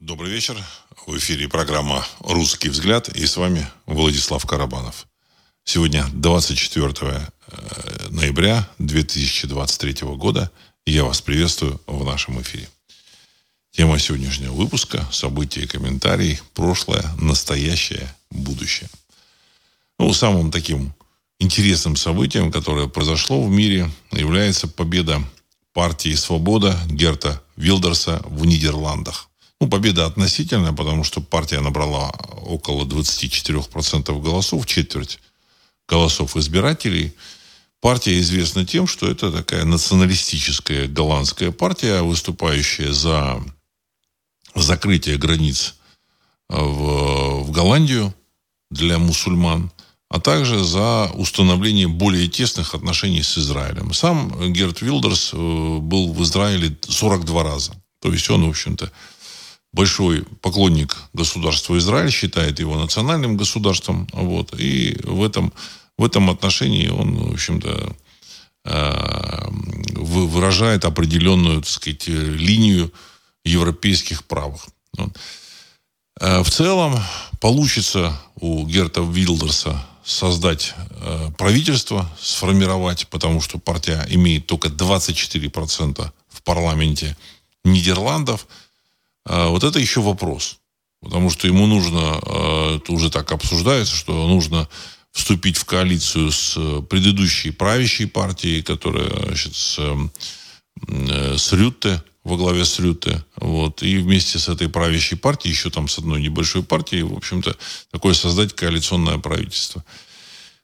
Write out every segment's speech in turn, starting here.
Добрый вечер. В эфире программа «Русский взгляд» и с вами Владислав Карабанов. Сегодня 24 э, ноября 2023 года. И я вас приветствую в нашем эфире. Тема сегодняшнего выпуска – события и комментарии, прошлое, настоящее, будущее. Ну, самым таким интересным событием, которое произошло в мире, является победа партии «Свобода» Герта Вилдерса в Нидерландах. Ну, победа относительная, потому что партия набрала около 24% голосов, четверть голосов избирателей. Партия известна тем, что это такая националистическая голландская партия, выступающая за закрытие границ в, в Голландию для мусульман – а также за установление более тесных отношений с Израилем. Сам Герт Вилдерс э, был в Израиле 42 раза. То есть он, в общем-то, большой поклонник государства Израиль, считает его национальным государством. Вот, и в этом, в этом отношении он, в общем-то, э, выражает определенную, так сказать, линию европейских правых. Э, в целом получится у Герта Вилдерса создать э, правительство, сформировать, потому что партия имеет только 24% в парламенте Нидерландов. Э, вот это еще вопрос. Потому что ему нужно, э, это уже так обсуждается, что нужно вступить в коалицию с предыдущей правящей партией, которая значит, с, э, с Рютте, во главе с Рюте. Вот. И вместе с этой правящей партией, еще там с одной небольшой партией, в общем-то, такое создать коалиционное правительство.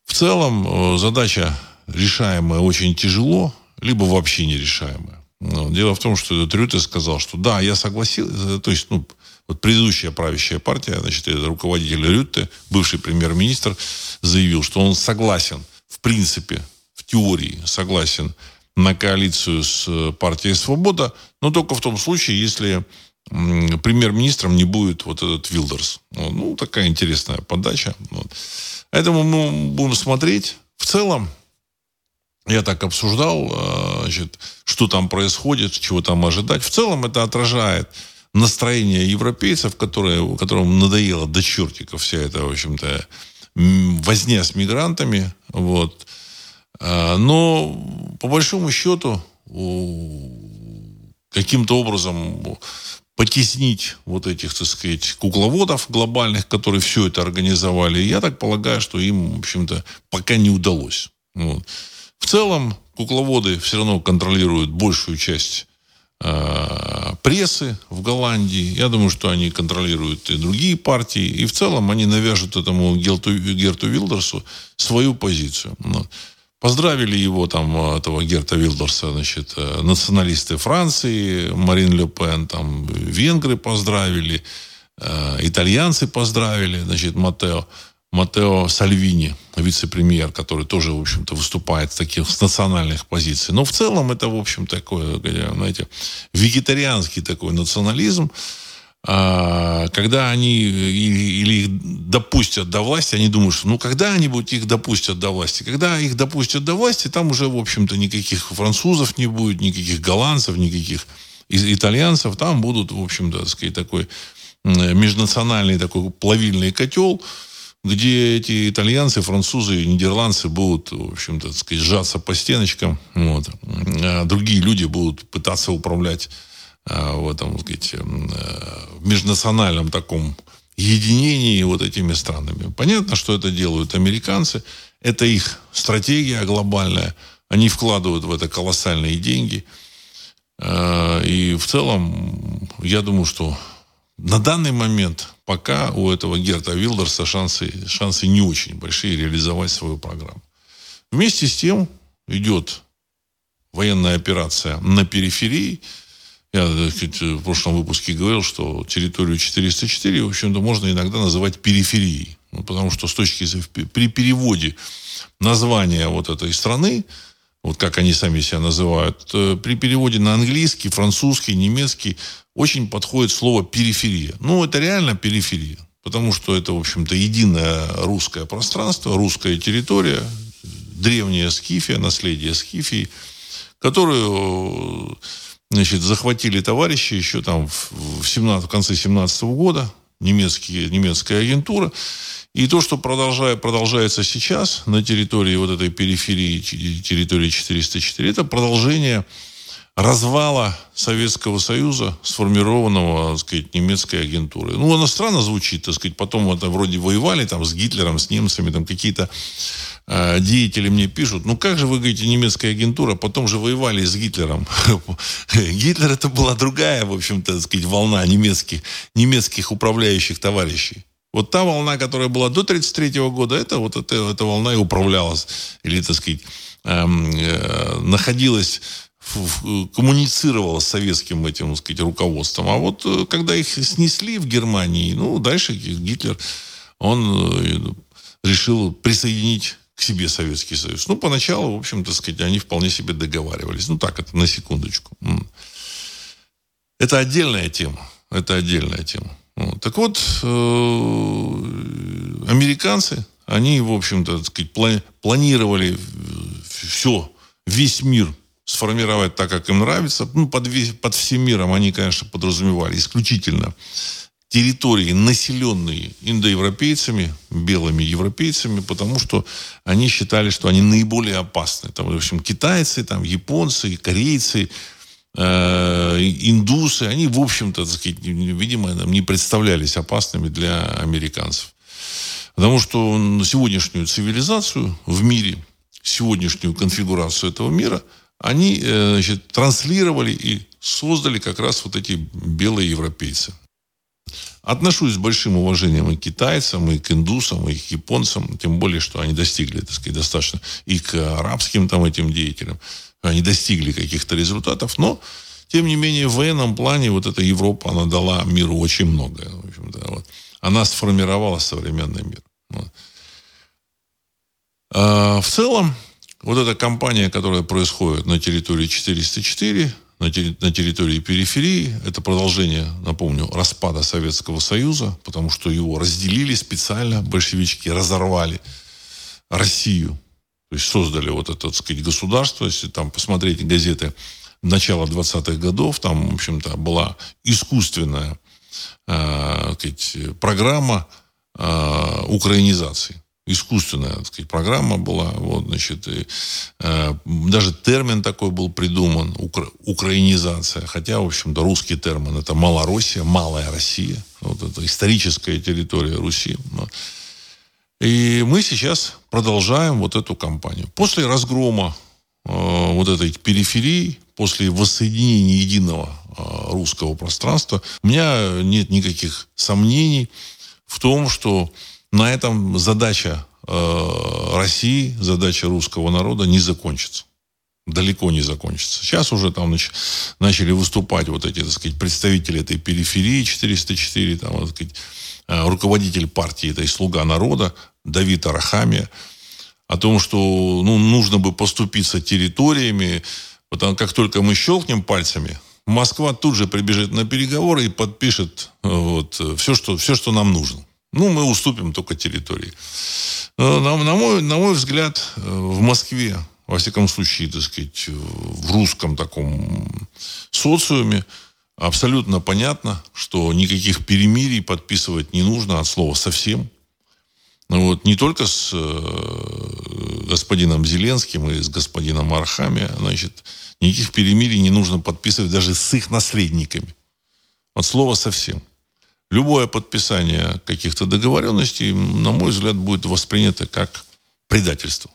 В целом э, задача решаемая очень тяжело, либо вообще нерешаемая. Но дело в том, что этот Рюте сказал, что да, я согласился, то есть, ну, вот предыдущая правящая партия, значит, руководитель Рюте, бывший премьер-министр, заявил, что он согласен, в принципе, в теории согласен на коалицию с э, партией «Свобода», но только в том случае, если премьер-министром не будет вот этот Вилдерс. Ну, такая интересная подача. Поэтому мы будем смотреть. В целом, я так обсуждал, э, значит, что там происходит, чего там ожидать. В целом это отражает настроение европейцев, которые, которым надоело до чертиков вся эта, в общем-то, возня с мигрантами. Вот. А, но, по большому счету, каким-то образом потеснить вот этих, так сказать, кукловодов глобальных, которые все это организовали, я так полагаю, что им, в общем-то, пока не удалось. Вот. В целом, кукловоды все равно контролируют большую часть э, прессы в Голландии. Я думаю, что они контролируют и другие партии. И в целом они навяжут этому Герту, Герту Вилдерсу свою позицию. Вот. Поздравили его, там, этого Герта Вилдорса, значит, э, националисты Франции, Марин Ле Пен, там, венгры поздравили, э, итальянцы поздравили, значит, Матео, Матео Сальвини, вице-премьер, который тоже, в общем-то, выступает с таких с национальных позиций. Но в целом это, в общем, такой, знаете, вегетарианский такой национализм, а, когда они или их допустят до власти, они думают, что ну когда они будут их допустят до власти? Когда их допустят до власти, там уже, в общем-то, никаких французов не будет, никаких голландцев, никаких итальянцев, там будут, в общем-то, так сказать, такой межнациональный такой плавильный котел, где эти итальянцы, французы, нидерландцы будут, в общем-то, так сказать, сжаться по стеночкам, вот. а другие люди будут пытаться управлять Э, в этом, сказать, э, в межнациональном таком единении вот этими странами. Понятно, что это делают американцы. Это их стратегия глобальная. Они вкладывают в это колоссальные деньги. Э, и в целом, я думаю, что на данный момент пока у этого Герта Вилдерса шансы, шансы не очень большие реализовать свою программу. Вместе с тем идет военная операция на периферии – я сказать, в прошлом выпуске говорил, что территорию 404, в общем-то, можно иногда называть периферией. Ну, потому что с точки при переводе названия вот этой страны, вот как они сами себя называют, при переводе на английский, французский, немецкий очень подходит слово периферия. Ну, это реально периферия. Потому что это, в общем-то, единое русское пространство, русская территория, древняя Скифия, наследие Скифии, которую значит, захватили товарищи еще там в, 17, в конце 17 года, немецкие, немецкая агентура. И то, что продолжает, продолжается сейчас на территории вот этой периферии, территории 404, это продолжение развала Советского Союза, сформированного, так сказать, немецкой агентурой. Ну, она странно звучит, так сказать, потом это вроде воевали там с Гитлером, с немцами, там какие-то э, деятели мне пишут, ну как же вы говорите немецкая агентура, потом же воевали с Гитлером. Гитлер это была другая, в общем-то, так сказать, волна немецких, немецких управляющих товарищей. Вот та волна, которая была до 1933 года, это вот эта, эта волна и управлялась, или, так сказать, эм, э, находилась коммуницировала с советским этим, так сказать, руководством. А вот э, когда их снесли в Германии, ну, дальше Гитлер, он э, решил присоединить к себе Советский Союз. Ну, поначалу, в общем, так сказать, они вполне себе договаривались. Ну, так, это на секундочку. Это отдельная тема. Это отдельная тема. Так вот, э, американцы, они, в общем-то, сказать, планировали все, весь мир сформировать так, как им нравится. Ну, под, под всем миром они, конечно, подразумевали исключительно территории, населенные индоевропейцами, белыми европейцами, потому что они считали, что они наиболее опасны. Там, в общем, китайцы, там, японцы, корейцы, э, индусы, они, в общем-то, так сказать, видимо, не представлялись опасными для американцев. Потому что на сегодняшнюю цивилизацию в мире, сегодняшнюю конфигурацию этого мира – они э, значит, транслировали и создали как раз вот эти белые европейцы. Отношусь с большим уважением и к китайцам, и к индусам, и к японцам, тем более, что они достигли, так сказать, достаточно, и к арабским там этим деятелям. Они достигли каких-то результатов, но, тем не менее, в военном плане вот эта Европа, она дала миру очень многое. В общем-то, вот. Она сформировала современный мир. Вот. А, в целом, вот эта кампания, которая происходит на территории 404, на, территории периферии, это продолжение, напомню, распада Советского Союза, потому что его разделили специально, большевички разорвали Россию. То есть создали вот это, так сказать, государство. Если там посмотреть газеты начала 20-х годов, там, в общем-то, была искусственная э, сказать, программа э, украинизации искусственная, так сказать, программа была. Вот, значит, и, э, даже термин такой был придуман, укра, украинизация. Хотя, в общем-то, русский термин это Малороссия, Малая Россия. Вот это историческая территория Руси. И мы сейчас продолжаем вот эту кампанию. После разгрома э, вот этой периферии, после воссоединения единого э, русского пространства, у меня нет никаких сомнений в том, что на этом задача э, России, задача русского народа не закончится. Далеко не закончится. Сейчас уже там нач, начали выступать вот эти, так сказать, представители этой периферии 404, там, так сказать, руководитель партии этой «Слуга народа» Давид Арахамия, о том, что ну, нужно бы поступиться территориями, потому как только мы щелкнем пальцами, Москва тут же прибежит на переговоры и подпишет э, вот, все, что, все, что нам нужно. Ну, мы уступим только территории. На, на, мой, на мой взгляд, э, в Москве, во всяком случае, так сказать, в русском таком социуме, абсолютно понятно, что никаких перемирий подписывать не нужно от слова совсем. Ну вот, не только с э, господином Зеленским и с господином Архами, значит, никаких перемирий не нужно подписывать даже с их наследниками. От слова совсем любое подписание каких-то договоренностей, на мой взгляд, будет воспринято как предательство.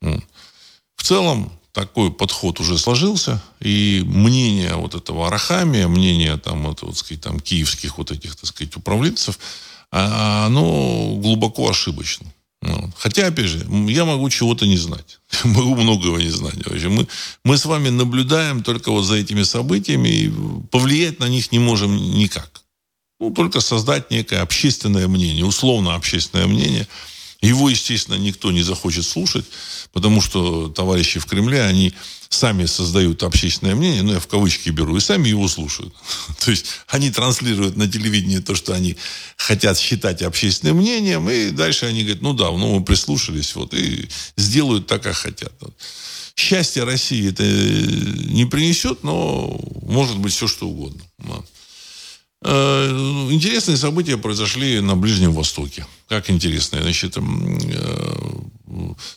В целом, такой подход уже сложился, и мнение вот этого Арахамия, мнение там, вот, вот, сказать, там, киевских вот этих, так сказать, управленцев, а, оно глубоко ошибочно. Хотя, опять же, я могу чего-то не знать. могу многого не знать. Мы, мы с вами наблюдаем только вот за этими событиями, и повлиять на них не можем никак. Ну, только создать некое общественное мнение, условно общественное мнение. Его, естественно, никто не захочет слушать, потому что товарищи в Кремле, они сами создают общественное мнение, ну, я в кавычки беру, и сами его слушают. То есть они транслируют на телевидении то, что они хотят считать общественным мнением, и дальше они говорят, ну да, ну мы прислушались, вот, и сделают так, как хотят. счастья России это не принесет, но может быть все что угодно. Э, интересные события произошли на Ближнем Востоке. Как интересные. Значит, э,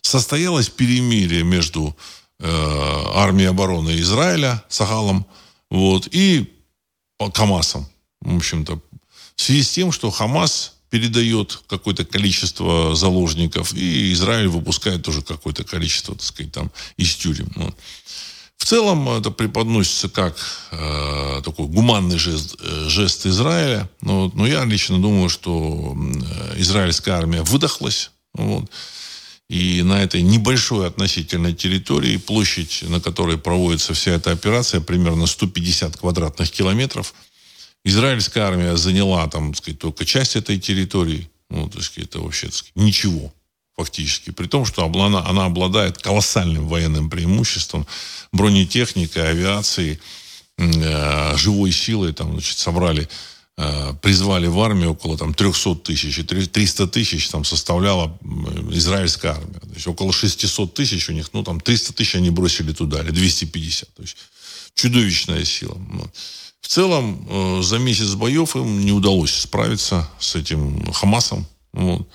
состоялось перемирие между э, армией обороны Израиля, Сахалом, вот, и Хамасом. В общем-то, в связи с тем, что Хамас передает какое-то количество заложников, и Израиль выпускает тоже какое-то количество, так сказать, там из тюрем. Ну, в целом это преподносится как э, такой гуманный жест, э, жест Израиля. Но, но я лично думаю, что э, израильская армия выдохлась. Вот, и на этой небольшой относительной территории, площадь, на которой проводится вся эта операция, примерно 150 квадратных километров, израильская армия заняла там, так сказать, только часть этой территории. Ну, так сказать, это вообще так сказать, ничего фактически. При том, что она, она обладает колоссальным военным преимуществом бронетехникой, авиацией, э, живой силой. Там, значит, собрали, призвали в армию около там, 300 тысяч. И 300 тысяч там, составляла израильская армия. То есть около 600 тысяч у них, ну там 300 тысяч они бросили туда, или 250. То есть чудовищная сила. В целом, э, за месяц боев им не удалось справиться с этим Хамасом. Вот.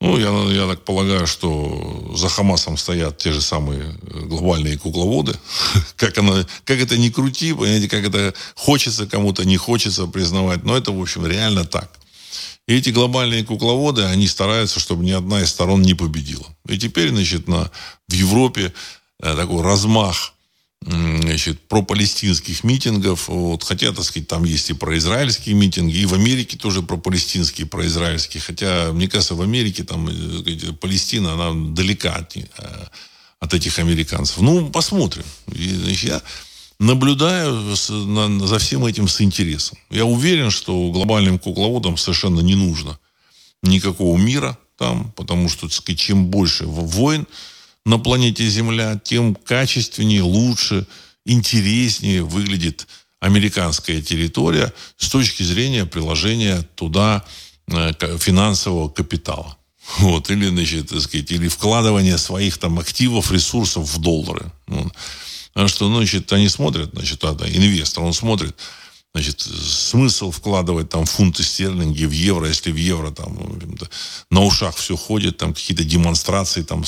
Ну, я, я так полагаю, что за Хамасом стоят те же самые э, глобальные кукловоды. как, она, как это ни крути, понимаете, как это хочется кому-то, не хочется признавать, но это, в общем, реально так. И эти глобальные кукловоды, они стараются, чтобы ни одна из сторон не победила. И теперь, значит, на, в Европе э, такой размах значит, про-палестинских митингов. Вот, хотя, так сказать, там есть и произраильские митинги, и в Америке тоже про-палестинские, про-израильские. Хотя, мне кажется, в Америке там э, Палестина, она далека от, э, от этих американцев. Ну, посмотрим. И, значит, я наблюдаю за всем этим с интересом. Я уверен, что глобальным кукловодам совершенно не нужно никакого мира там, потому что, так сказать, чем больше войн, на планете Земля, тем качественнее, лучше, интереснее выглядит американская территория с точки зрения приложения туда э, финансового капитала. Вот, или, значит, так сказать, или вкладывание своих там активов, ресурсов в доллары. Потому что, ну, значит, они смотрят, значит, тогда инвестор, он смотрит, значит, смысл вкладывать там фунты стерлинги в евро, если в евро там на ушах все ходит, там какие-то демонстрации там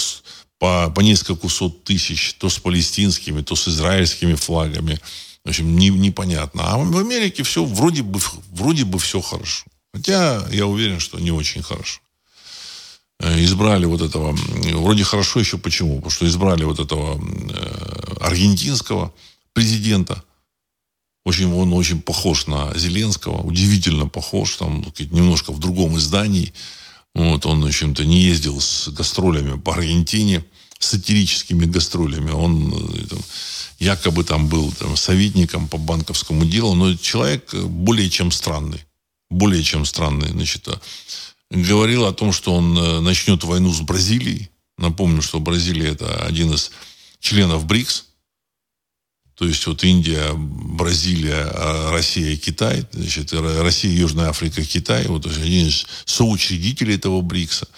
по, по несколько сот тысяч, то с палестинскими, то с израильскими флагами. В общем, не, непонятно. А в Америке все вроде бы, вроде бы все хорошо. Хотя я уверен, что не очень хорошо. Э, избрали вот этого, вроде хорошо еще почему? Потому что избрали вот этого э, аргентинского президента. Очень, он очень похож на Зеленского, удивительно похож, там немножко в другом издании. Вот, он, в общем-то, не ездил с гастролями по Аргентине, сатирическими гастролями. Он э, там, якобы там был там, советником по банковскому делу, но человек более чем странный. Более чем странный. Значит, а, говорил о том, что он э, начнет войну с Бразилией. Напомню, что Бразилия это один из членов БРИКС. То есть вот Индия, Бразилия, а Россия, Китай, значит, Россия, Южная Африка, Китай, вот один из соучредителей этого БРИКСа,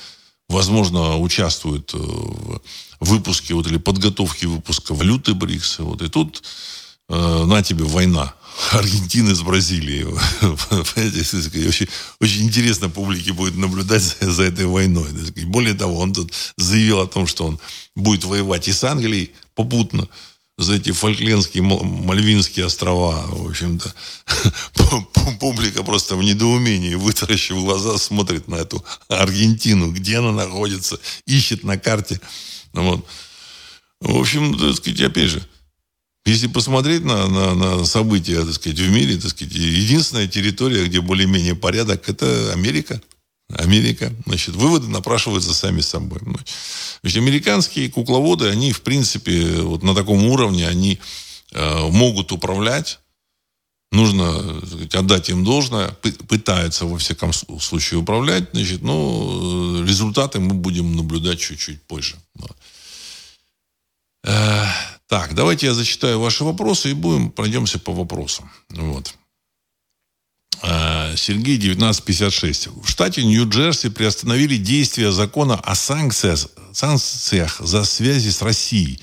возможно, участвует э, в выпуске вот, или подготовке выпуска валюты БРИКСа. Вот, и тут э, на тебе война. Аргентины с Бразилией. очень, очень интересно публике будет наблюдать за, за этой войной. Более того, он тут заявил о том, что он будет воевать и с Англией попутно за эти Фольклендские, Мальвинские острова, в общем-то, публика просто в недоумении, вытаращив глаза, смотрит на эту Аргентину, где она находится, ищет на карте. Ну вот. В общем, так сказать, опять же, если посмотреть на, на, на события, так сказать, в мире, так сказать, единственная территория, где более-менее порядок, это Америка. Америка. Значит, выводы напрашиваются сами собой. Значит, американские кукловоды, они, в принципе, вот на таком уровне, они э, могут управлять. Нужно сказать, отдать им должное. Пытаются, во всяком случае, управлять. Значит, но э, результаты мы будем наблюдать чуть-чуть позже. Э, так, давайте я зачитаю ваши вопросы и будем пройдемся по вопросам. Вот. Э, Сергей 1956. В штате Нью-Джерси приостановили действие закона о санкциях, санкциях за связи с Россией.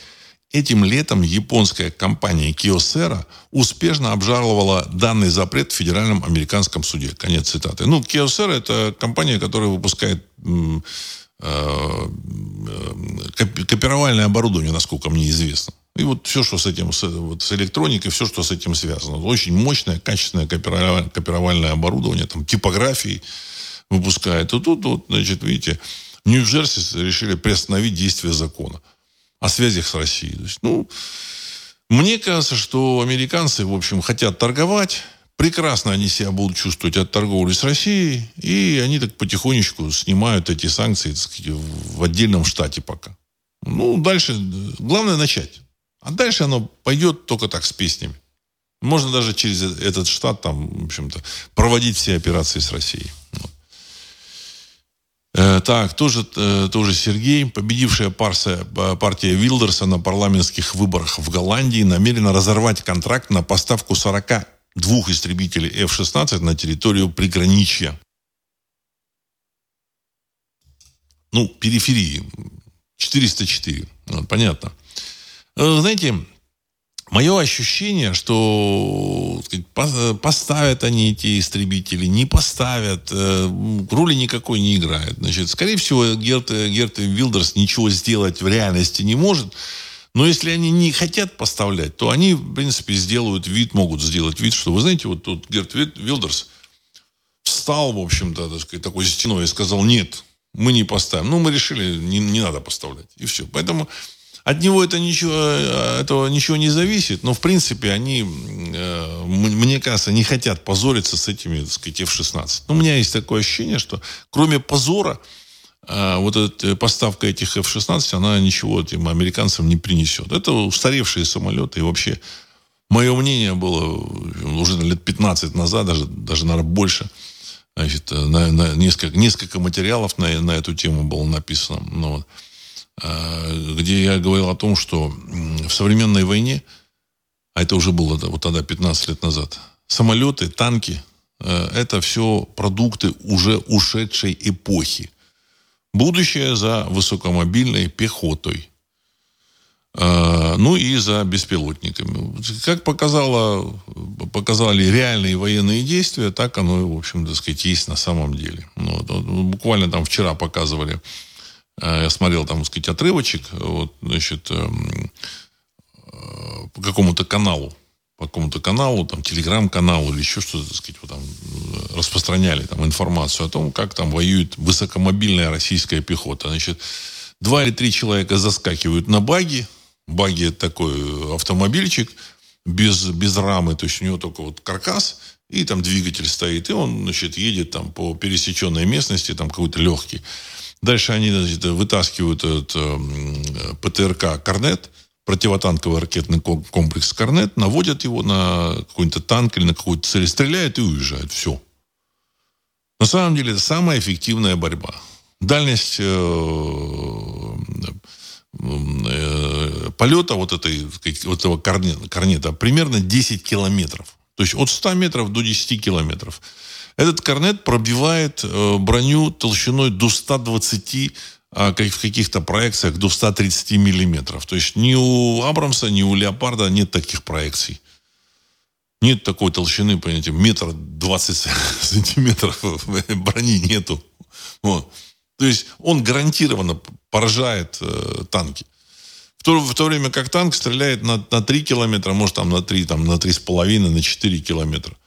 Этим летом японская компания Kyocera успешно обжаловала данный запрет в федеральном американском суде. Конец цитаты. Ну, Kyocera – это компания, которая выпускает э, э, копировальное оборудование, насколько мне известно. И вот все, что с этим, с, вот, с электроникой, все, что с этим связано. Очень мощное, качественное копировальное оборудование, там, типографии выпускает. И тут, вот, значит, видите, Нью-Джерси решили приостановить действие закона о связях с Россией. То есть, ну, мне кажется, что американцы, в общем, хотят торговать. Прекрасно они себя будут чувствовать от торговли с Россией. И они так потихонечку снимают эти санкции сказать, в отдельном штате пока. Ну, дальше, главное начать. А дальше оно пойдет только так, с песнями. Можно даже через этот штат там, в общем-то, проводить все операции с Россией. Э, так, тоже, э, тоже Сергей. Победившая партия, партия Вилдерса на парламентских выборах в Голландии намерена разорвать контракт на поставку 42 истребителей F-16 на территорию приграничья. Ну, периферии. 404. Вот, понятно. Э, знаете, Мое ощущение, что сказать, поставят они эти истребители, не поставят, э, роли никакой не играет. Значит, скорее всего, Герт, Герт Вилдерс ничего сделать в реальности не может. Но если они не хотят поставлять, то они, в принципе, сделают вид, могут сделать вид, что, вы знаете, вот тут Герт Вилдерс встал, в общем-то, так сказать, такой стеной и сказал, нет, мы не поставим. Ну, мы решили, не, не надо поставлять. И все. Поэтому от него это ничего, э, этого ничего не зависит, но в принципе они, э, мне кажется, не хотят позориться с этими, так сказать, F-16. Но у меня есть такое ощущение, что кроме позора, э, вот эта поставка этих F-16, она ничего этим американцам не принесет. Это устаревшие самолеты. И вообще, мое мнение было уже лет 15 назад, даже, даже наверное, больше, значит, на, на несколько, несколько материалов на, на эту тему было написано. Ну, вот. Э, где я говорил о том, что в современной войне, а это уже было вот тогда 15 лет назад, самолеты, танки, э, это все продукты уже ушедшей эпохи. Будущее за высокомобильной пехотой. Э, ну и за беспилотниками. Как показало, показали реальные военные действия, так оно, в общем, так сказать, есть на самом деле. Ну, вот, буквально там вчера показывали я смотрел там, так сказать, отрывочек, вот, значит, эм, э, по какому-то каналу, по какому-то каналу, там, телеграм-каналу или еще что-то, так сказать, вот там э, распространяли там информацию о том, как там воюет высокомобильная российская пехота. Значит, два или три человека заскакивают на баги. Баги это такой автомобильчик без, без рамы, то есть у него только вот каркас, и там двигатель стоит, и он, значит, едет там по пересеченной местности, там какой-то легкий. Дальше они значит, вытаскивают этот э, ПТРК «Корнет», противотанковый ракетный комплекс «Корнет», наводят его на какой-то танк или на какую-то цель, стреляют и уезжают. Все. На самом деле это самая эффективная борьба. Дальность э, э, полета вот, этой, вот этого корнета, корнета примерно 10 километров. То есть от 100 метров до 10 километров. Этот корнет пробивает э, броню толщиной до 120 а в каких-то проекциях до 130 миллиметров. То есть ни у Абрамса, ни у Леопарда нет таких проекций. Нет такой толщины, понимаете, метр двадцать сантиметров брони нету. Вот. То есть он гарантированно поражает э, танки. В то, в то время как танк стреляет на, на 3 километра, может там на 3, там, на 3,5, на 4 километра.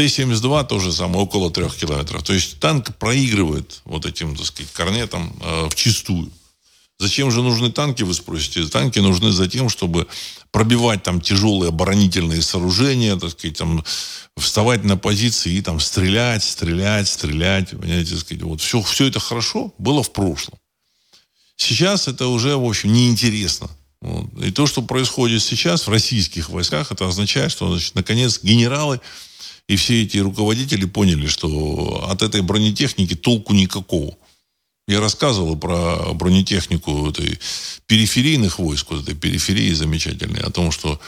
Т-72 тоже самое, около трех километров. То есть танк проигрывает вот этим, так сказать, корнетом э, в чистую. Зачем же нужны танки, вы спросите? Танки нужны за тем, чтобы пробивать там тяжелые оборонительные сооружения, так сказать, там, вставать на позиции и там стрелять, стрелять, стрелять. Понимаете, так сказать, вот все, все это хорошо было в прошлом. Сейчас это уже, в общем, неинтересно. Вот. И то, что происходит сейчас в российских войсках, это означает, что, значит, наконец, генералы и все эти руководители поняли, что от этой бронетехники толку никакого. Я рассказывал про бронетехнику этой периферийных войск, вот этой периферии замечательной, о том, что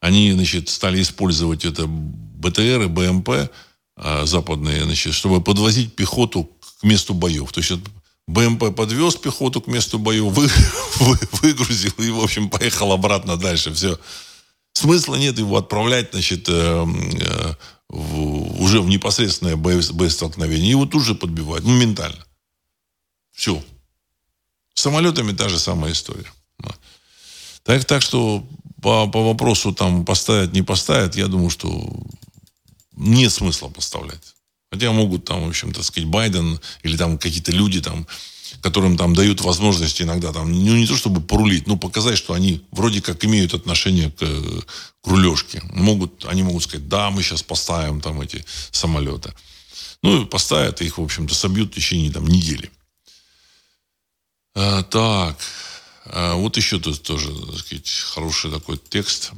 они, значит, стали использовать это БТР и БМП а, западные, значит, чтобы подвозить пехоту к месту боев. То есть БМП подвез пехоту к месту боя, вы, вы, выгрузил и, в общем, поехал обратно дальше. Все. Смысла нет его отправлять, значит, э, э, в, уже в непосредственное боестолкновение. Его тут же подбивают, моментально. Все. С самолетами та же самая история. Так, так что по, по вопросу там поставят, не поставят, я думаю, что нет смысла поставлять. Хотя могут там, в общем, так сказать, Байден или там какие-то люди там, которым там дают возможность иногда там, ну не то чтобы порулить, но показать, что они вроде как имеют отношение к, к рулежке. Могут, они могут сказать, да, мы сейчас поставим там эти самолеты. Ну, поставят, их, в общем-то, собьют в течение там недели. А, так, а, вот еще тут тоже, так сказать, хороший такой текст.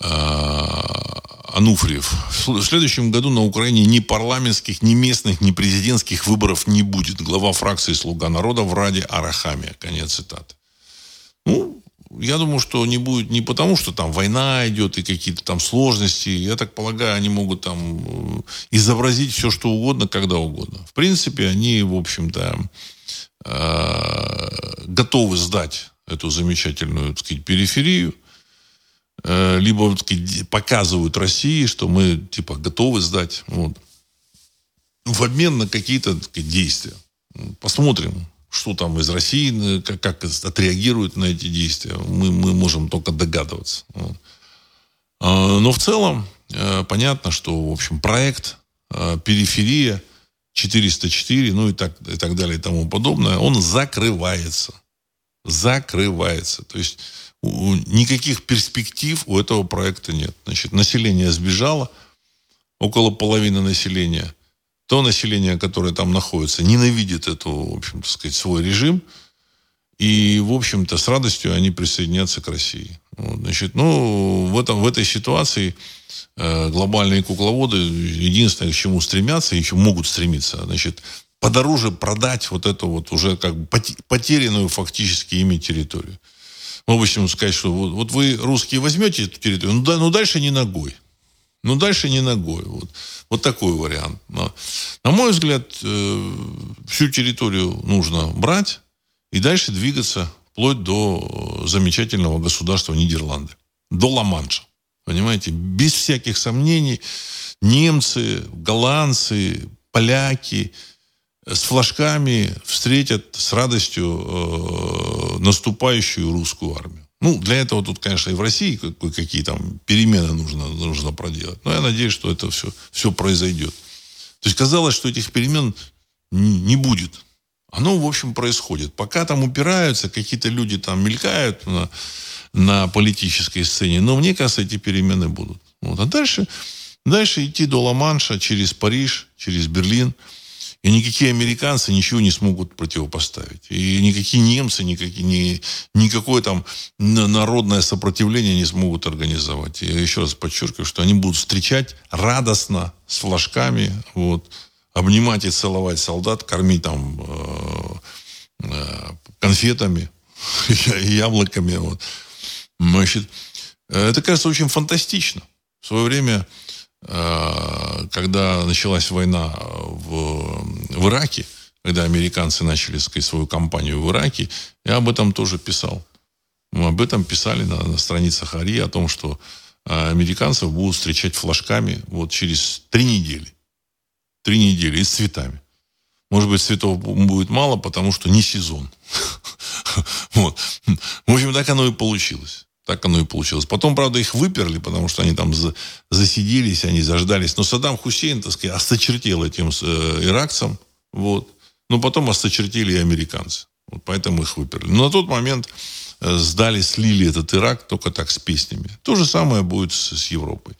А, Ануфриев. В следующем году на Украине ни парламентских, ни местных, ни президентских выборов не будет. Глава фракции «Слуга народа» в Раде Арахамия. Конец цитаты. Ну, я думаю, что не будет не потому, что там война идет и какие-то там сложности. Я так полагаю, они могут там э, изобразить все, что угодно, когда угодно. В принципе, они, в общем-то, э, готовы сдать эту замечательную, так сказать, периферию – Э, либо показывают России, что мы типа готовы сдать вот, в обмен на какие-то действия. Посмотрим, что там из России, как, как отреагируют на эти действия. Мы, мы можем только догадываться. Вот. А, но в целом э, понятно, что в общем проект э, периферия 404, ну и так, и так далее и тому подобное, он закрывается. Закрывается. То есть никаких перспектив у этого проекта нет. Значит, население сбежало, около половины населения. То население, которое там находится, ненавидит эту, в общем сказать, свой режим. И, в общем-то, с радостью они присоединятся к России. Вот, значит, ну, в, этом, в этой ситуации э, глобальные кукловоды единственное, к чему стремятся, еще могут стремиться, значит, подороже продать вот эту вот уже как бы потерянную фактически ими территорию. Ну, в общем, сказать, что вот, вот вы, русские, возьмете эту территорию, ну, да, ну дальше не ногой. Ну, дальше не ногой. Вот, вот такой вариант. Но, на мой взгляд, э, всю территорию нужно брать и дальше двигаться вплоть до замечательного государства Нидерланды. До Ла-Манша. Понимаете? Без всяких сомнений немцы, голландцы, поляки – с флажками встретят с радостью э, наступающую русскую армию. Ну, для этого тут, конечно, и в России какие там перемены нужно, нужно проделать. Но я надеюсь, что это все, все произойдет. То есть казалось, что этих перемен не будет. Оно, в общем, происходит. Пока там упираются, какие-то люди там мелькают на, на политической сцене. Но мне кажется, эти перемены будут. Вот. А дальше, дальше идти до Ла-Манша через Париж, через Берлин – и никакие американцы ничего не смогут противопоставить. И никакие немцы, никакие, ни, никакое там народное сопротивление не смогут организовать. Я еще раз подчеркиваю, что они будут встречать радостно, с флажками, вот, обнимать и целовать солдат, кормить там э, э, конфетами, яблоками. Вот. Значит, это кажется очень фантастично. В свое время Э, когда началась война в, в Ираке, когда американцы начали сказать, свою кампанию в Ираке, я об этом тоже писал. Мы об этом писали на, на страницах АРИ, о том, что э, американцев будут встречать флажками вот через три недели. Три недели и с цветами. Может быть, цветов будет мало, потому что не сезон. В общем, так оно и получилось. Так оно и получилось. Потом, правда, их выперли, потому что они там за, засиделись, они заждались. Но Саддам Хусейн, так сказать, осточертел этим э, иракцам. Вот. Но потом осточертели и американцы. Вот поэтому их выперли. Но на тот момент э, сдали, слили этот Ирак только так с песнями. То же самое будет с, с Европой.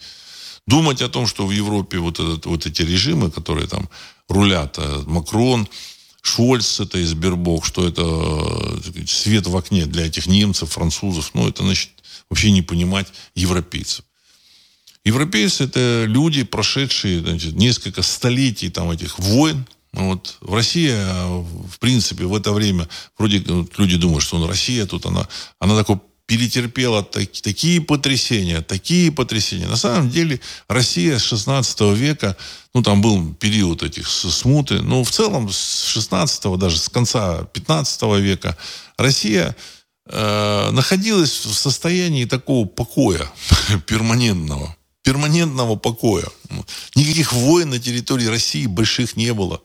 Думать о том, что в Европе вот, этот, вот эти режимы, которые там рулят, э, Макрон, Шольц это из Бербок, что это сказать, свет в окне для этих немцев, французов. Ну, это значит вообще не понимать европейцев. Европейцы это люди, прошедшие значит, несколько столетий там этих войн. Вот. В России, в принципе, в это время, вроде вот, люди думают, что ну, Россия тут, она, она такой перетерпела так, такие потрясения, такие потрясения. На самом деле Россия с 16 века, ну там был период этих смуты, но в целом с 16 даже с конца 15 века Россия э, находилась в состоянии такого покоя перманентного. Перманентного покоя. Никаких войн на территории России больших не было.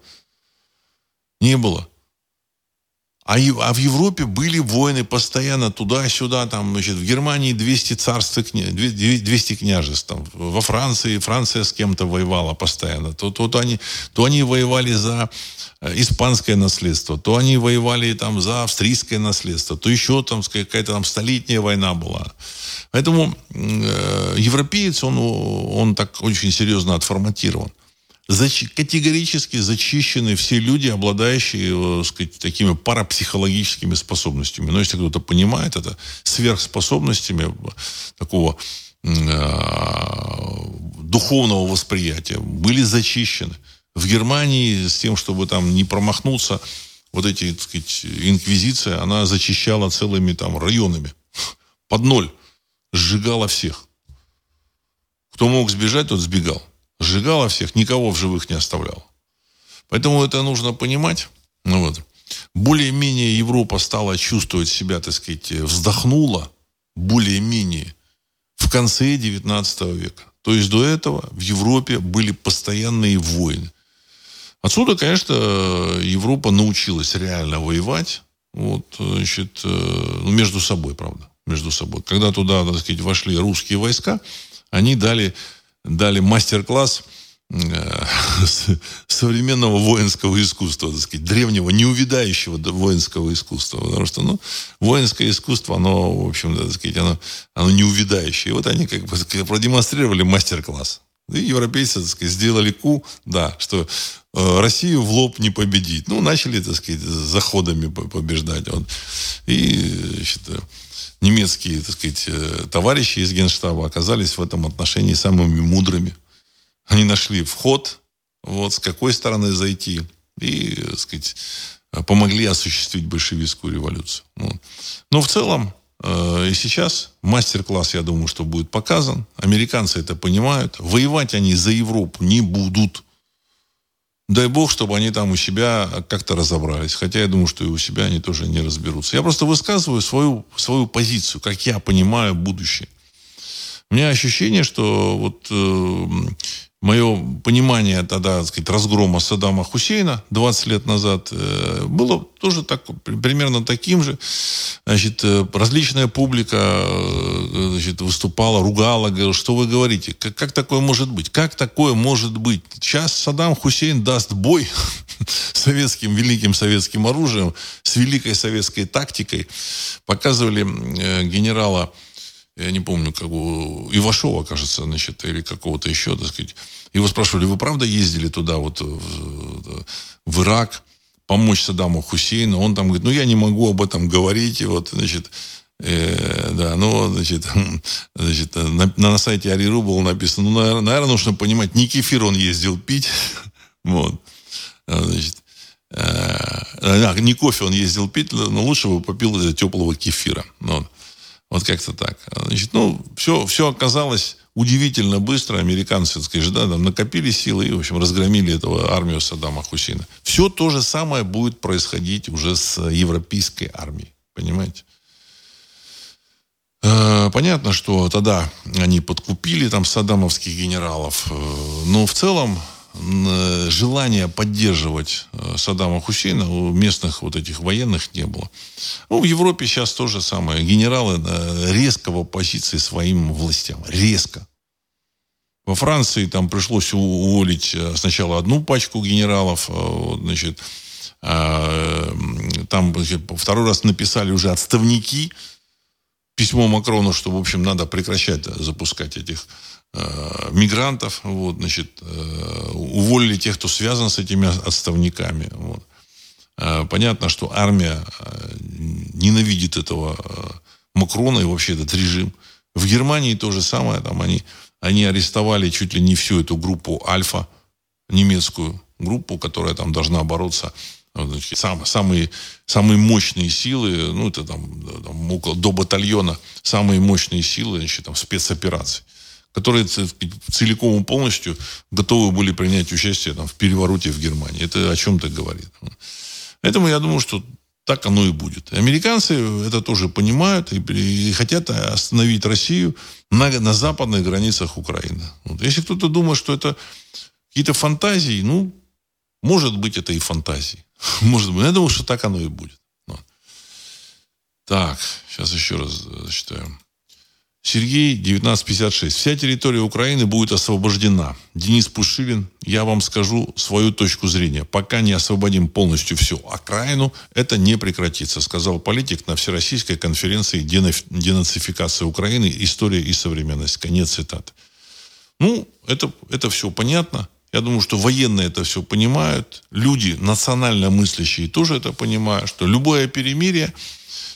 Не было. А, а в Европе были войны постоянно туда-сюда, там, значит, в Германии 200 царств, 200 княжеств, там, во Франции, Франция с кем-то воевала постоянно. То, то, то, они, то они воевали за э, испанское наследство, то они воевали там за австрийское наследство, то еще там какая-то там столетняя война была. Поэтому э, европеец, он, он так очень серьезно отформатирован категорически зачищены все люди, обладающие, э, сказать, такими парапсихологическими способностями. Но если кто-то понимает это, сверхспособностями э, такого э, духовного восприятия были зачищены. В Германии с тем, чтобы там не промахнуться, вот эти, так сказать, инквизиция, она зачищала целыми там районами. Под ноль. Сжигала всех. Кто мог сбежать, тот сбегал сжигала всех, никого в живых не оставляла. Поэтому это нужно понимать. Ну вот. Более-менее Европа стала чувствовать себя, так сказать, вздохнула более-менее в конце 19 века. То есть до этого в Европе были постоянные войны. Отсюда, конечно, Европа научилась реально воевать. Вот, значит, э, ну, между собой, правда, между собой. Когда туда, так сказать, вошли русские войска, они дали дали мастер-класс э, современного воинского искусства, так сказать, древнего, неувидающего воинского искусства. Потому что, ну, воинское искусство, оно, в общем, так сказать, оно, оно неувидающее. И вот они как бы продемонстрировали мастер-класс. И европейцы, так сказать, сделали ку, да, что э, Россию в лоб не победить. Ну, начали, так сказать, заходами побеждать. Вот. И, значит, немецкие, так сказать, э, товарищи из Генштаба оказались в этом отношении самыми мудрыми. Они нашли вход, вот, с какой стороны зайти, и, так сказать, помогли осуществить большевистскую революцию. Вот. Но в целом, э, и сейчас мастер-класс, я думаю, что будет показан. Американцы это понимают. Воевать они за Европу не будут. Дай бог, чтобы они там у себя как-то разобрались. Хотя я думаю, что и у себя они тоже не разберутся. Я просто высказываю свою, свою позицию, как я понимаю будущее. У меня ощущение, что вот э, мое понимание тогда, так сказать, разгрома Саддама Хусейна 20 лет назад э, было тоже так, примерно таким же. Значит, э, различная публика э, значит, выступала, ругала, говорила, что вы говорите, как, как такое может быть? Как такое может быть? Сейчас Саддам Хусейн даст бой советским, великим советским оружием, с великой советской тактикой. Показывали генерала я не помню, как у Ивашова, кажется, значит, или какого-то еще, так сказать. Его спрашивали, вы правда ездили туда, вот, в, в Ирак, помочь Саддаму Хусейну? Он там говорит, ну, я не могу об этом говорить, и вот, значит, Э, да, ну, значит, значит на, на сайте Ариру было написано, ну, наверное, наверное, нужно понимать, не кефир он ездил пить, вот, а, значит, э, а, не кофе он ездил пить, но лучше бы попил теплого кефира, вот. Вот как-то так. Значит, ну, все, все оказалось удивительно быстро. Американцы, сказать, да, там накопили силы и, в общем, разгромили эту армию Саддама Хусейна. Все то же самое будет происходить уже с европейской армией. Понимаете? Э, понятно, что тогда они подкупили там саддамовских генералов. Э, но в целом желания поддерживать э, Саддама Хусейна у местных вот этих военных не было. Ну, в Европе сейчас то же самое. Генералы э, резко в оппозиции своим властям. Резко. Во Франции там пришлось уволить сначала одну пачку генералов, значит, а, там второй раз написали уже отставники письмо Макрону, что, в общем, надо прекращать запускать этих Э, мигрантов, вот, значит, э, уволили тех, кто связан с этими отставниками. Вот. Э, понятно, что армия ненавидит этого Макрона и вообще этот режим. В Германии то же самое. Там они, они арестовали чуть ли не всю эту группу Альфа, немецкую группу, которая там должна бороться Значит, сам, самые, самые мощные силы, ну, это там, там около, до батальона, самые мощные силы, значит, там, спецопераций, которые целиком и полностью готовы были принять участие там, в перевороте в Германии. Это о чем-то говорит. Поэтому я думаю, что так оно и будет. Американцы это тоже понимают и, и хотят остановить Россию на, на западных границах Украины. Вот. Если кто-то думает, что это какие-то фантазии, ну, может быть, это и фантазии. Может быть. Я думаю, что так оно и будет. Так, сейчас еще раз зачитаю. Сергей, 1956. Вся территория Украины будет освобождена. Денис Пушилин, я вам скажу свою точку зрения. Пока не освободим полностью всю окраину, это не прекратится, сказал политик на Всероссийской конференции денацификации Украины «История и современность». Конец цитаты. Ну, это, это все понятно. Я думаю, что военные это все понимают. Люди, национально мыслящие, тоже это понимают, что любое перемирие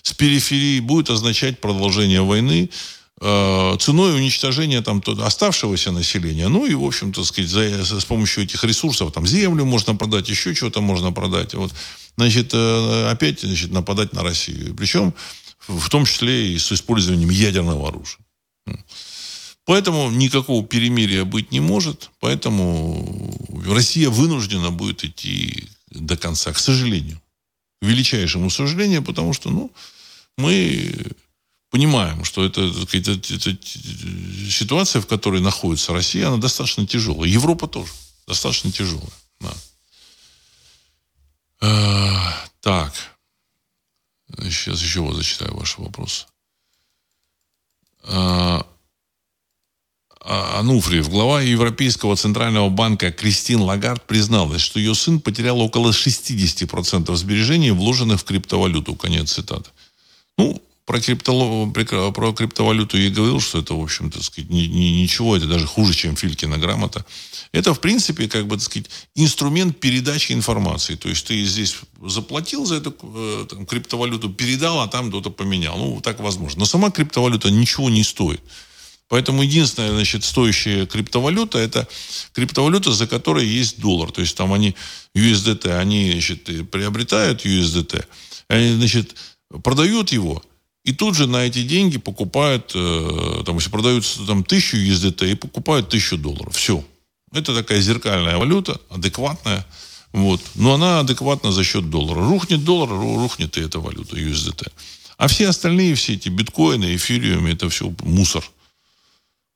с периферии будет означать продолжение войны, ценой уничтожения там оставшегося населения. Ну и, в общем-то, сказать, за, с помощью этих ресурсов, там, землю можно продать, еще что-то можно продать. Вот, значит, э, опять, значит, нападать на Россию. Причем, в том числе и с использованием ядерного оружия. Поэтому никакого перемирия быть не может. Поэтому Россия вынуждена будет идти до конца, к сожалению. К величайшему сожалению, потому что, ну, мы понимаем, что это, это, это ситуация, в которой находится Россия, она достаточно тяжелая. Европа тоже достаточно тяжелая. Да. А, так. Сейчас еще вот зачитаю ваши вопросы. А, Ануфриев, глава Европейского центрального банка Кристин Лагард призналась, что ее сын потерял около 60% сбережений, вложенных в криптовалюту. Конец цитаты. Ну, про, крипто, про криптовалюту я говорил, что это, в общем-то, сказать, ни, ни, ничего, это даже хуже, чем Филькина грамота. Это, в принципе, как бы, так сказать, инструмент передачи информации. То есть ты здесь заплатил за эту э, там, криптовалюту, передал, а там кто-то поменял. Ну, так возможно. Но сама криптовалюта ничего не стоит. Поэтому единственная, значит, стоящая криптовалюта, это криптовалюта, за которой есть доллар. То есть там они USDT, они, значит, приобретают USDT, они, значит, продают его – и тут же на эти деньги покупают, э, там, если продаются там, тысячу USDT, и покупают тысячу долларов. Все. Это такая зеркальная валюта, адекватная. Вот. Но она адекватна за счет доллара. Рухнет доллар, рухнет и эта валюта, USDT. А все остальные, все эти биткоины, эфириумы, это все мусор.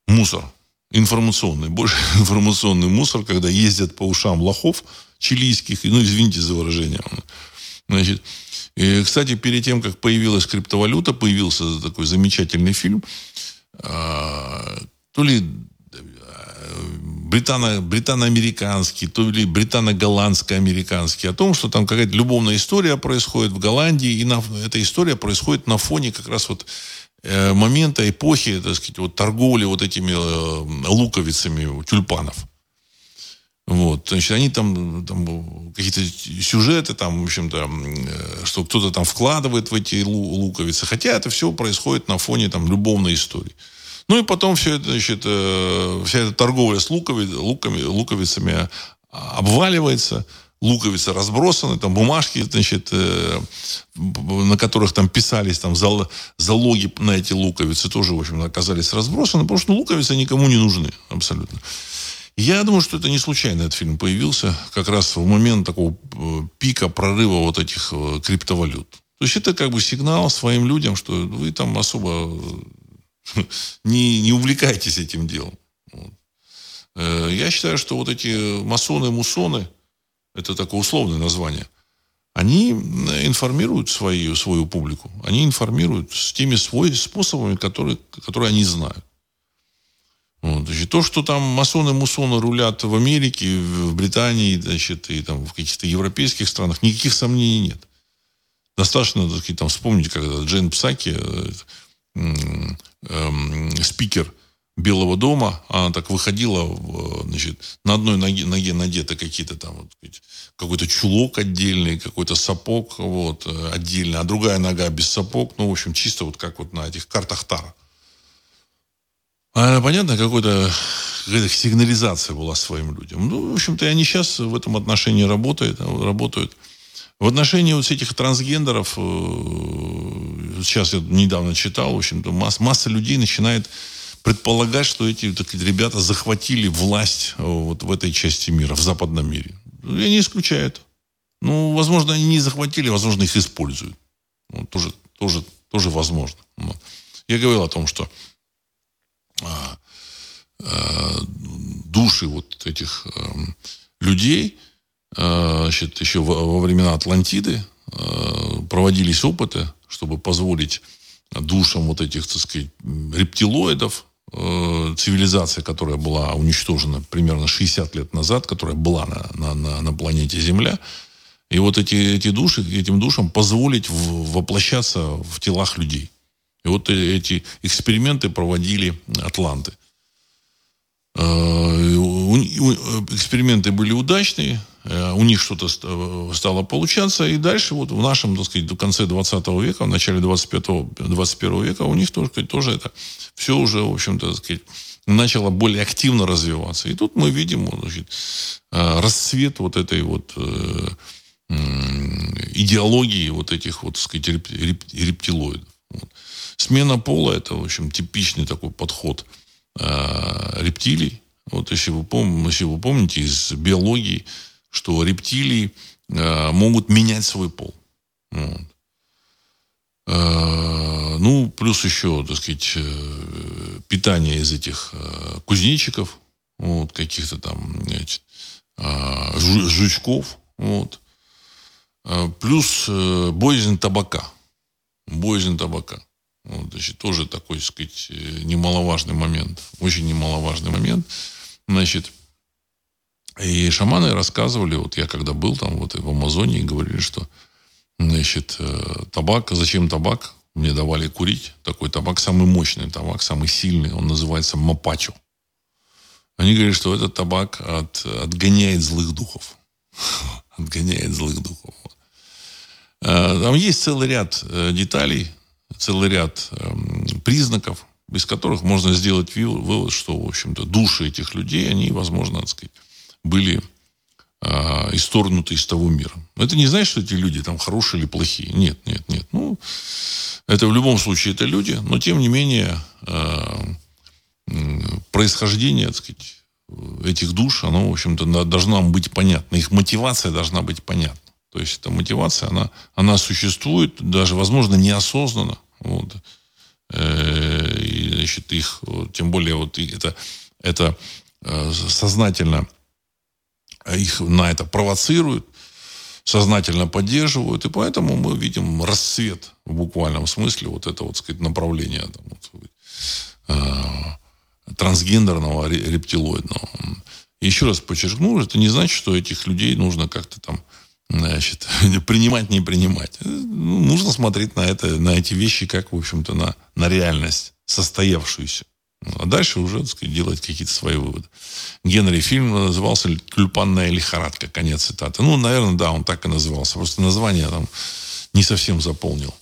Мусор. Информационный. Больше информационный мусор, когда ездят по ушам лохов чилийских, ну, извините за выражение. Значит, и, кстати, перед тем, как появилась криптовалюта, появился такой замечательный фильм, а, то ли а, британо, британо-американский, то ли британо-голландско-американский, о том, что там какая-то любовная история происходит в Голландии, и на, эта история происходит на фоне как раз вот э, момента, эпохи, так сказать, вот торговли вот этими э, луковицами тюльпанов. Вот, значит, они там, там какие-то сюжеты, там, в общем-то, э, что кто-то там вкладывает в эти луковицы. Хотя это все происходит на фоне там любовной истории. Ну и потом все это, значит, э, вся эта торговля с лукови, луками, луковицами обваливается, луковицы разбросаны, там бумажки, значит, э, на которых там писались там залоги на эти луковицы тоже, в общем, оказались разбросаны, потому что луковицы никому не нужны абсолютно. Я думаю, что это не случайно этот фильм появился как раз в момент такого э, пика прорыва вот этих э, криптовалют. То есть это как бы сигнал своим людям, что вы там особо э, не, не увлекайтесь этим делом. Я считаю, что вот эти масоны-мусоны, это такое условное название, они информируют свою, свою публику. Они информируют с теми свой, способами, которые, которые они знают. Вот, значит, то, что там масоны-мусоны рулят в Америке, в Британии, значит, и там в каких-то европейских странах, никаких сомнений нет. Достаточно так сказать, там, вспомнить, когда Джейн Псаки, э, э, спикер Белого дома, она так выходила, значит, на одной ноге, ноге надеты какие-то там, вот, какой-то чулок отдельный, какой-то сапог вот, э, отдельный, а другая нога без сапог, ну, в общем, чисто вот как вот на этих картах Тара. А, понятно, какой-то какая-то сигнализация была своим людям. Ну, в общем-то, они сейчас в этом отношении работают. работают. В отношении вот этих трансгендеров, э, сейчас я недавно читал, в общем-то, масс, масса людей начинает предполагать, что эти так, ребята захватили власть э, вот в этой части мира, в западном мире. Я не исключаю это. Ну, возможно, они не захватили, возможно, их используют. Ну, тоже, тоже, тоже возможно. Но я говорил о том, что души вот этих а, людей, а, значит, еще во, времена Атлантиды а, проводились опыты, чтобы позволить душам вот этих, так сказать, рептилоидов, э, цивилизация, которая была уничтожена примерно 60 лет назад, которая была на, на, на, планете Земля, и вот эти, эти души, этим душам позволить воплощаться в телах людей. И вот э, эти эксперименты проводили атланты. Э, эксперименты были удачные, э, у них что-то стало получаться, и дальше вот в нашем, так сказать, в конце 20 века, в начале 25 21 века у них тоже, тоже это все уже, в общем-то, так сказать, начало более активно развиваться. И тут мы видим значит, расцвет вот этой вот идеологии вот этих вот, так сказать, рептилоидов. Смена пола – это, в общем, типичный такой подход э, рептилий. Вот если вы, пом- если вы помните из биологии, что рептилии э, могут менять свой пол. Вот. Э, ну, плюс еще, так сказать, э, питание из этих э, кузнечиков, вот, каких-то там, значит, э, жучков, вот. Э, плюс э, боязнь табака. Боязнь табака. Вот, значит, тоже такой, так сказать, э, немаловажный момент. Очень немаловажный момент. Значит, и шаманы рассказывали, вот я когда был там вот в Амазонии, говорили, что значит, табак, зачем табак? Мне давали курить. Такой табак самый мощный табак, самый сильный. Он называется мапачо. Они говорят, что этот табак от, отгоняет злых духов. Отгоняет злых духов. Э, там есть целый ряд э, деталей, целый ряд эм, признаков, без которых можно сделать вывод, что, в общем-то, души этих людей, они, возможно, так сказать, были э, исторгнуты из того мира. Это не значит, что эти люди там хорошие или плохие. Нет, нет, нет. Ну, это в любом случае это люди, но тем не менее происхождение, так сказать, этих душ, оно, в общем-то, должно быть понятно. Их мотивация должна быть понятна. То есть эта мотивация, она, она существует, даже, возможно, неосознанно. Вот. Э, и, значит, их, тем более, вот это, это э, сознательно их на это провоцируют, сознательно поддерживают, и поэтому мы видим расцвет в буквальном смысле вот это вот, сказать, направление там, вот, э, трансгендерного рептилоидного. еще раз подчеркну, это не значит, что этих людей нужно как-то там значит, принимать, не принимать. Ну, нужно смотреть на, это, на эти вещи как, в общем-то, на, на реальность состоявшуюся. А дальше уже, так сказать, делать какие-то свои выводы. Генри фильм назывался «Тюльпанная лихорадка», конец цитаты. Ну, наверное, да, он так и назывался. Просто название там не совсем заполнил.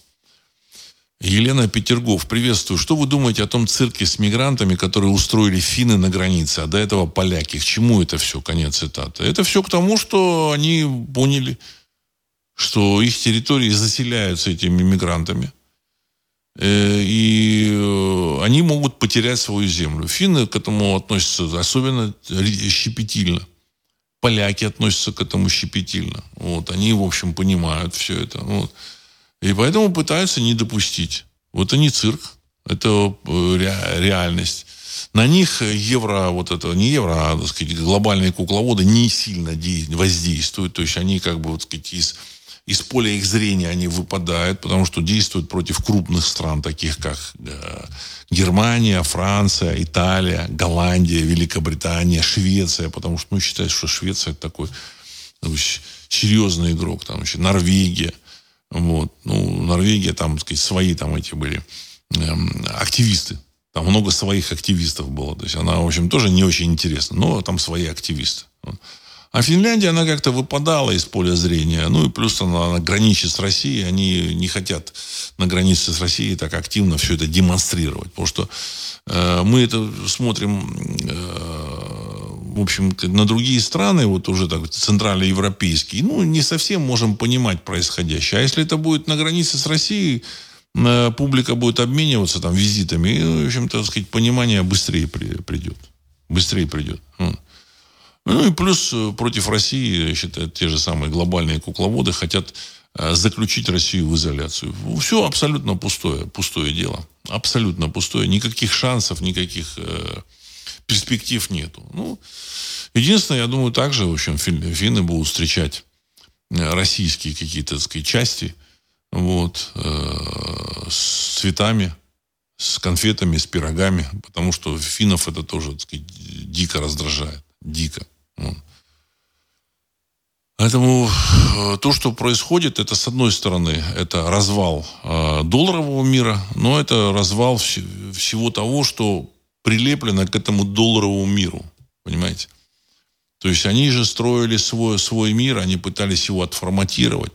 Елена Петергов, приветствую. Что вы думаете о том цирке с мигрантами, которые устроили финны на границе, а до этого поляки? К чему это все? Конец цитаты. Это все к тому, что они поняли, что их территории заселяются этими мигрантами. Э, и э, они могут потерять свою землю. Финны к этому относятся особенно щепетильно. Поляки относятся к этому щепетильно. Вот. Они, в общем, понимают все это. Вот. И поэтому пытаются не допустить. Вот они цирк, это э, реальность. На них евро, вот это, не евро, а, так сказать, глобальные кукловоды не сильно воздействуют. То есть они как бы, вот сказать, из, из поля их зрения они выпадают, потому что действуют против крупных стран, таких как э, Германия, Франция, Италия, Голландия, Великобритания, Швеция, потому что, ну, считается, что Швеция это такой ну, серьезный игрок, там еще Норвегия – вот. Ну, Норвегия, там, сказать, свои там эти были эм, активисты. Там много своих активистов было. То есть она, в общем, тоже не очень интересна. Но там свои активисты. А Финляндия, она как-то выпадала из поля зрения. Ну и плюс она, она граничит с Россией. Они не хотят на границе с Россией так активно все это демонстрировать. Потому что э, мы это смотрим э, в общем, на другие страны, вот уже так центральноевропейские, ну, не совсем можем понимать происходящее. А если это будет на границе с Россией, э, публика будет обмениваться там визитами, и, в общем-то, сказать, понимание быстрее придет. Быстрее придет. Ну и плюс э, против России, я считаю, те же самые глобальные кукловоды хотят э, заключить Россию в изоляцию. Все абсолютно пустое, пустое дело. Абсолютно пустое. Никаких шансов, никаких перспектив нету. Ну, единственное, я думаю, также, в общем, финны будут встречать э, российские какие-то, так сказать, части, вот, э, с цветами, с конфетами, с пирогами, потому что финнов это тоже, так сказать, дико раздражает. Дико. Поэтому э, то, что происходит, это с одной стороны, это развал э, долларового мира, но это развал вс- всего того, что прилеплено к этому долларовому миру. Понимаете? То есть они же строили свой, свой мир, они пытались его отформатировать,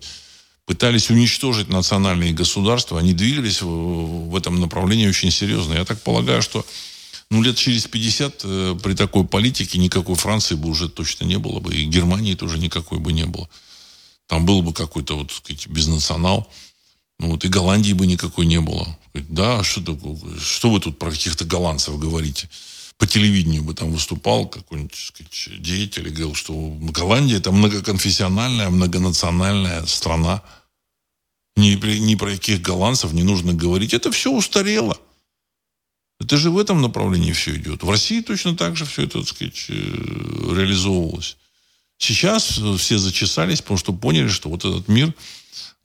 пытались уничтожить национальные государства, они двигались в, в этом направлении очень серьезно. Я так полагаю, что ну, лет через 50 э, при такой политике никакой Франции бы уже точно не было бы. И Германии тоже никакой бы не было. Там был бы какой-то, вот, сказать, безнационал. Ну, вот, и Голландии бы никакой не было. Да, что, такое, что вы тут про каких-то голландцев говорите? По телевидению бы там выступал какой-нибудь сказать, деятель и говорил, что Голландия это многоконфессиональная, многонациональная страна. Ни, ни про каких голландцев не нужно говорить. Это все устарело. Это же в этом направлении все идет. В России точно так же все это, так сказать, э, реализовывалось. Сейчас все зачесались, потому что поняли, что вот этот мир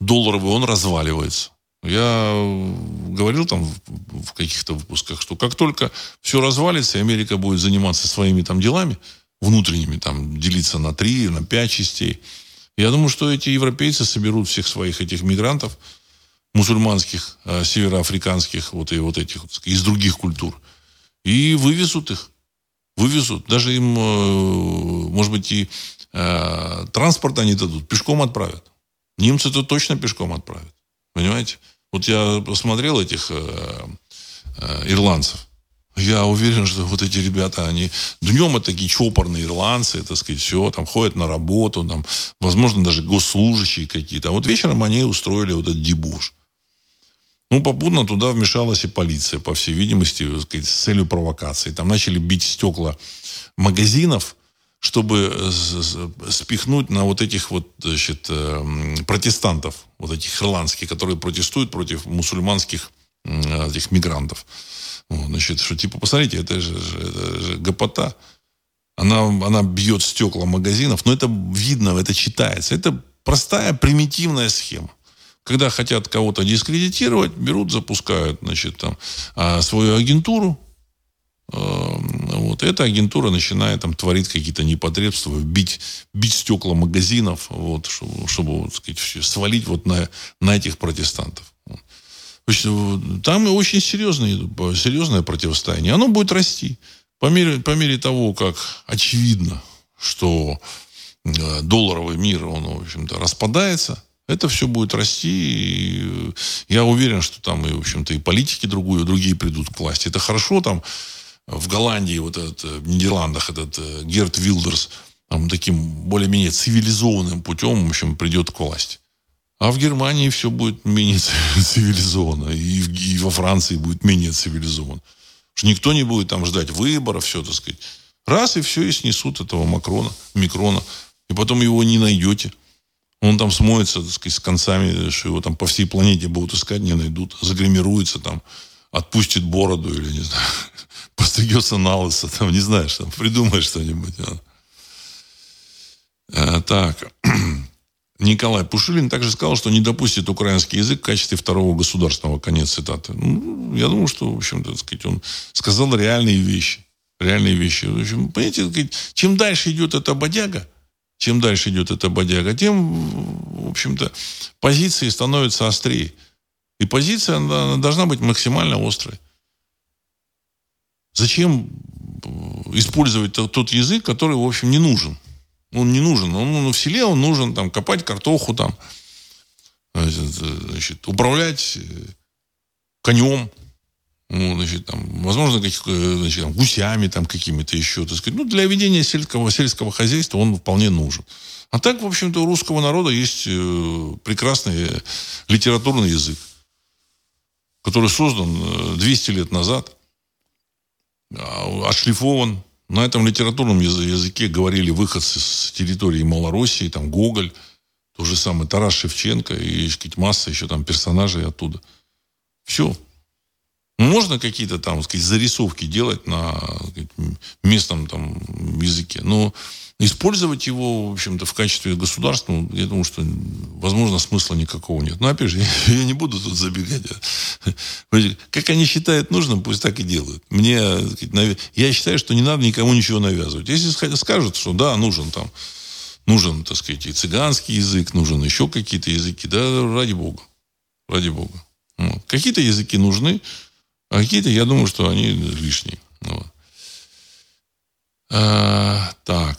долларовый, он разваливается. Я говорил там в каких-то выпусках, что как только все развалится, и Америка будет заниматься своими там делами, внутренними, там, делиться на три, на пять частей, я думаю, что эти европейцы соберут всех своих этих мигрантов, мусульманских, э, североафриканских, вот и вот этих, из других культур. И вывезут их. Вывезут. Даже им, э, может быть, и э, транспорт они дадут, пешком отправят. Немцы то точно пешком отправят. Понимаете? Вот я посмотрел этих э, э, ирландцев. Я уверен, что вот эти ребята, они днем это такие чопорные ирландцы, так сказать, все, там ходят на работу, там, возможно, даже госслужащие какие-то. А вот вечером они устроили вот этот дебуш. Ну, попутно туда вмешалась и полиция, по всей видимости, сказать, с целью провокации. Там начали бить стекла магазинов, чтобы э, спихнуть на вот этих вот, значит, э, протестантов, вот этих ирландских, которые протестуют против мусульманских этих мигрантов. Значит, что типа, посмотрите, это же, это же гопота. Она, она бьет стекла магазинов, но это видно, это читается. Это простая примитивная схема. Когда хотят кого-то дискредитировать, берут, запускают, значит, там, а, свою агентуру, вот. Эта агентура начинает там творить какие-то непотребства, бить, бить стекла магазинов, вот, чтобы, чтобы вот, сказать, свалить вот на, на этих протестантов. Там очень серьезное, серьезное противостояние. Оно будет расти. По мере, по мере того, как очевидно, что э, долларовый мир, он, в общем-то, распадается, это все будет расти. И я уверен, что там и, в общем-то, и политики другую, другие придут к власти. Это хорошо там в Голландии, вот этот, в Нидерландах этот э, Герт Вилдерс там, таким более-менее цивилизованным путем, в общем, придет к власти. А в Германии все будет менее цивилизованно. И, и во Франции будет менее цивилизованно. Что никто не будет там ждать выборов, все, так сказать. Раз, и все, и снесут этого Макрона, Микрона. И потом его не найдете. Он там смоется, так сказать, с концами, что его там по всей планете будут искать, не найдут. Загримируется там, отпустит бороду или, не знаю, постригется на лысо, там, не знаешь, там, придумай что-нибудь. А. А, так. Николай Пушилин также сказал, что не допустит украинский язык в качестве второго государственного. Конец цитаты. Ну, я думаю, что, в общем-то, сказать, он сказал реальные вещи. Реальные вещи. В общем, понимаете, чем дальше идет эта бодяга, чем дальше идет эта бодяга, тем, в общем-то, позиции становятся острее. И позиция она должна быть максимально острой. Зачем использовать тот язык, который, в общем, не нужен? Он не нужен. Он, ну, в селе он нужен там копать картоху, там, значит, управлять э, конем, ну, значит, там, возможно, каких, э, значит, там, гусями там какими-то еще, так сказать. Ну, для ведения сельского, сельского хозяйства он вполне нужен. А так, в общем-то, у русского народа есть э, прекрасный литературный язык, который создан 200 лет назад, а, отшлифован. На этом литературном языке говорили выходцы с территории Малороссии, там Гоголь, тот же самый Тарас Шевченко и масса еще там персонажей оттуда. Все. Можно какие-то там, сказать, зарисовки делать на сказать, местном там языке, но использовать его, в общем-то, в качестве государства, ну, я думаю, что, возможно, смысла никакого нет. Но, опять же, я, не буду тут забегать. Как они считают нужным, пусть так и делают. Мне, я считаю, что не надо никому ничего навязывать. Если скажут, что да, нужен там, нужен, так сказать, и цыганский язык, нужен еще какие-то языки, да, ради бога. Ради бога. Вот. Какие-то языки нужны, а какие-то, я думаю, что они лишние. Вот. А, так.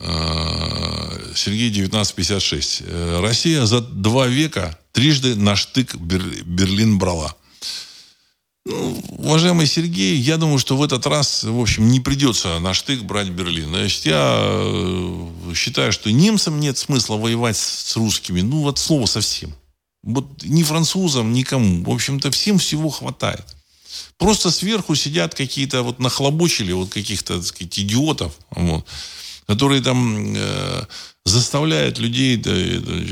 А, Сергей 1956. Э, Россия за два века трижды на штык Берлин брала. Ну, уважаемый Сергей, я думаю, что в этот раз, в общем, не придется на штык брать Берлин. Значит, я э, считаю, что немцам нет смысла воевать с русскими. Ну, вот слово совсем. Вот ни французам, никому. В общем-то, всем всего хватает. Просто сверху сидят какие-то вот нахлобучили вот каких-то, так сказать, идиотов. Вот которые там э, заставляют людей да,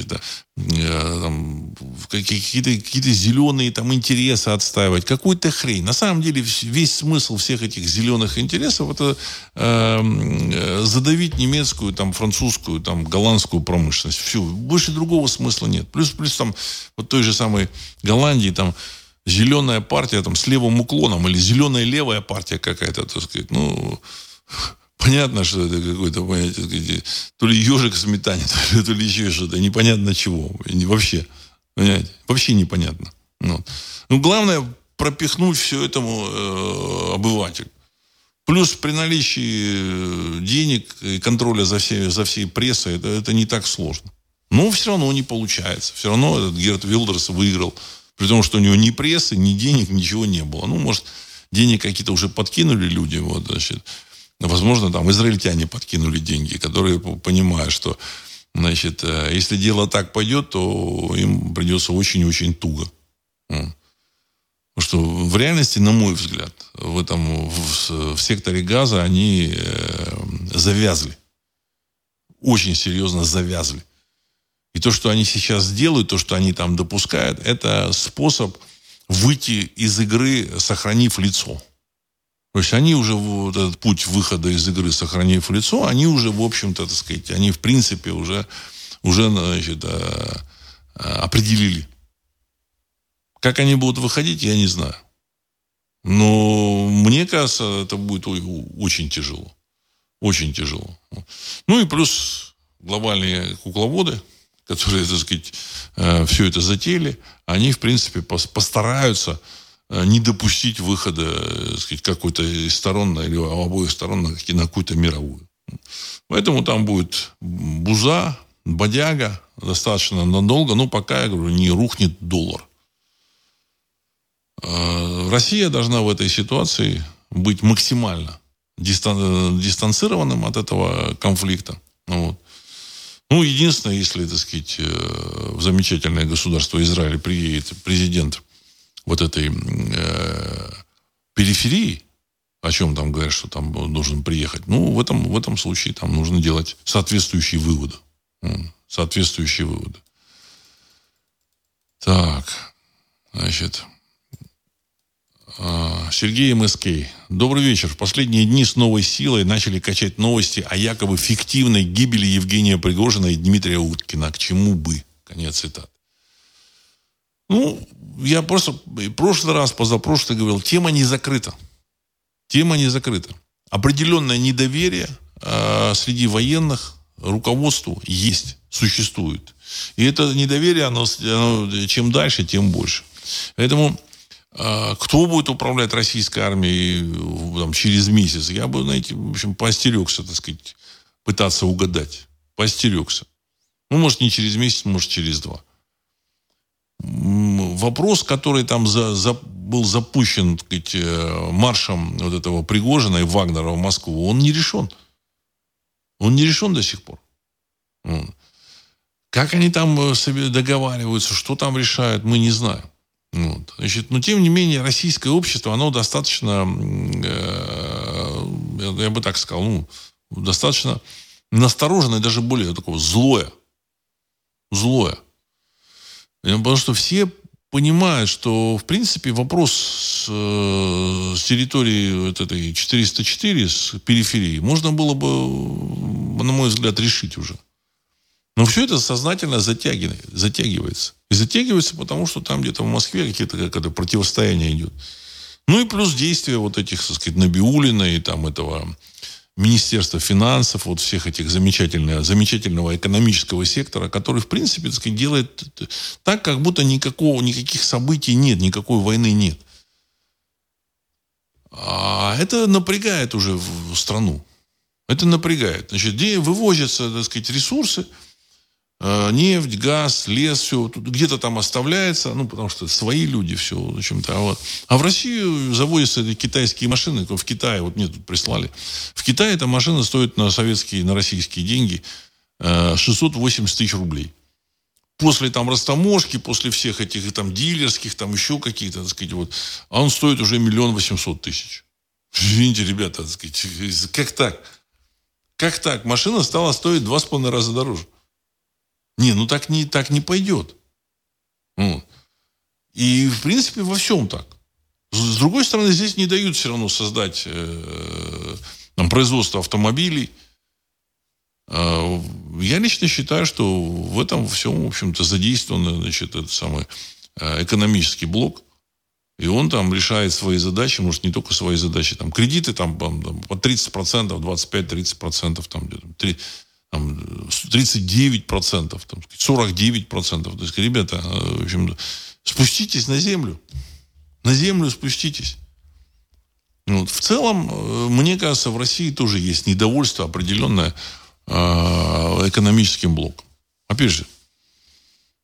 да, э, там, какие-то какие зеленые там интересы отстаивать, какую-то хрень. На самом деле весь смысл всех этих зеленых интересов это эм, э, задавить немецкую, там, французскую, там, голландскую промышленность. Все, больше другого смысла нет. Плюс, плюс там вот той же самой Голландии там зеленая партия там с левым уклоном или зеленая левая партия какая-то, так сказать, ну Понятно, что это какое-то, понятие, то ли ежик в сметане, то ли, еще что-то. Непонятно чего. Вообще. Понимаете? Вообще непонятно. Ну, ну главное пропихнуть все этому э, обывателю. Плюс при наличии э, денег и контроля за всей, за всей прессой это, это не так сложно. Но все равно не получается. Все равно этот Герт Вилдерс выиграл. При том, что у него ни прессы, ни денег, ничего не было. Ну, может, денег какие-то уже подкинули люди. Вот, значит, Возможно, там израильтяне подкинули деньги, которые понимают, что значит, э, если дело так пойдет, то им придется очень-очень туго. Потому что в реальности, на мой взгляд, в этом в, в секторе газа они э, завязли. Очень серьезно завязли. И то, что они сейчас делают, то, что они там допускают, это способ выйти из игры, сохранив лицо. То есть они уже вот этот путь выхода из игры, сохранив лицо, они уже, в общем-то, так сказать, они в принципе уже, уже значит, э, э, определили. Как они будут выходить, я не знаю. Но мне кажется, это будет очень тяжело. Очень тяжело. Ну и плюс глобальные кукловоды, которые, так сказать, э, все это затеяли, они, в принципе, постараются не допустить выхода э, сказать, какой-то из сторон или обоих сторон на, какую-то мировую. Поэтому там будет буза, бодяга достаточно надолго, но пока, я говорю, не рухнет доллар. Э, Россия должна в этой ситуации быть максимально дистан дистанцированным от этого конфликта. Вот. Ну, единственное, если, так сказать, в замечательное государство Израиль приедет президент вот этой э, периферии, о чем там говорят, что там нужно приехать, ну, в этом, в этом случае там нужно делать соответствующие выводы. Соответствующие выводы. Так, значит, а, Сергей МСК. Добрый вечер. В последние дни с новой силой начали качать новости о якобы фиктивной гибели Евгения Пригожина и Дмитрия Уткина. К чему бы? Конец цитат. Ну, я просто в прошлый раз, позапрошлый говорил, тема не закрыта. Тема не закрыта. Определенное недоверие э, среди военных руководству есть, существует. И это недоверие, оно, оно чем дальше, тем больше. Поэтому э, кто будет управлять российской армией там, через месяц, я бы, знаете, в общем, поостерегся, так сказать, пытаться угадать. Поостерегся. Ну, может, не через месяц, может, через два вопрос, который там за, за, был запущен так сказать, э, маршем вот этого Пригожина и Вагнера в Москву, он не решен. Он не решен до сих пор. Как они там э, себе договариваются, что там решают, мы не знаем. Вот. Значит, но тем не менее российское общество, оно достаточно, э, я бы так сказал, ну, достаточно настороженное, даже более такое злое. Злое. Потому что все понимают, что, в принципе, вопрос с, э, с территории вот этой 404, с периферии, можно было бы, на мой взгляд, решить уже. Но все это сознательно затягивается. И затягивается, потому что там где-то в Москве какие-то какое-то противостояние идет. Ну и плюс действия вот этих, так сказать, Набиулина и там этого Министерства финансов, вот всех этих замечательного, замечательного экономического сектора, который, в принципе, так сказать, делает так, как будто никакого, никаких событий нет, никакой войны нет. А это напрягает уже страну. Это напрягает. Значит, где вывозятся, так сказать, ресурсы – нефть, газ, лес, все где-то там оставляется, ну, потому что свои люди, все, в общем-то. А, вот. а в Россию заводятся эти китайские машины, в Китае, вот мне тут прислали. В Китае эта машина стоит на советские, на российские деньги 680 э, тысяч рублей. После там растаможки, после всех этих там дилерских, там еще какие-то, так сказать, вот, а он стоит уже миллион восемьсот тысяч. Извините, ребята, так сказать, как так? Как так? Машина стала стоить два с половиной раза дороже. Не, ну так не, так не пойдет. Вот. И, в принципе, во всем так. С другой стороны, здесь не дают все равно создать э, там, производство автомобилей. Э, я лично считаю, что в этом всем, в общем-то, задействован значит, этот самый э, экономический блок. И он там решает свои задачи, может, не только свои задачи. Там кредиты там, там по 30%, 25-30%, там, 3, там, 39%, там, 49%. То есть, ребята, э, в общем, спуститесь на землю. На землю спуститесь. Вот. В целом, э, мне кажется, в России тоже есть недовольство определенное э, экономическим блоком. Опять же,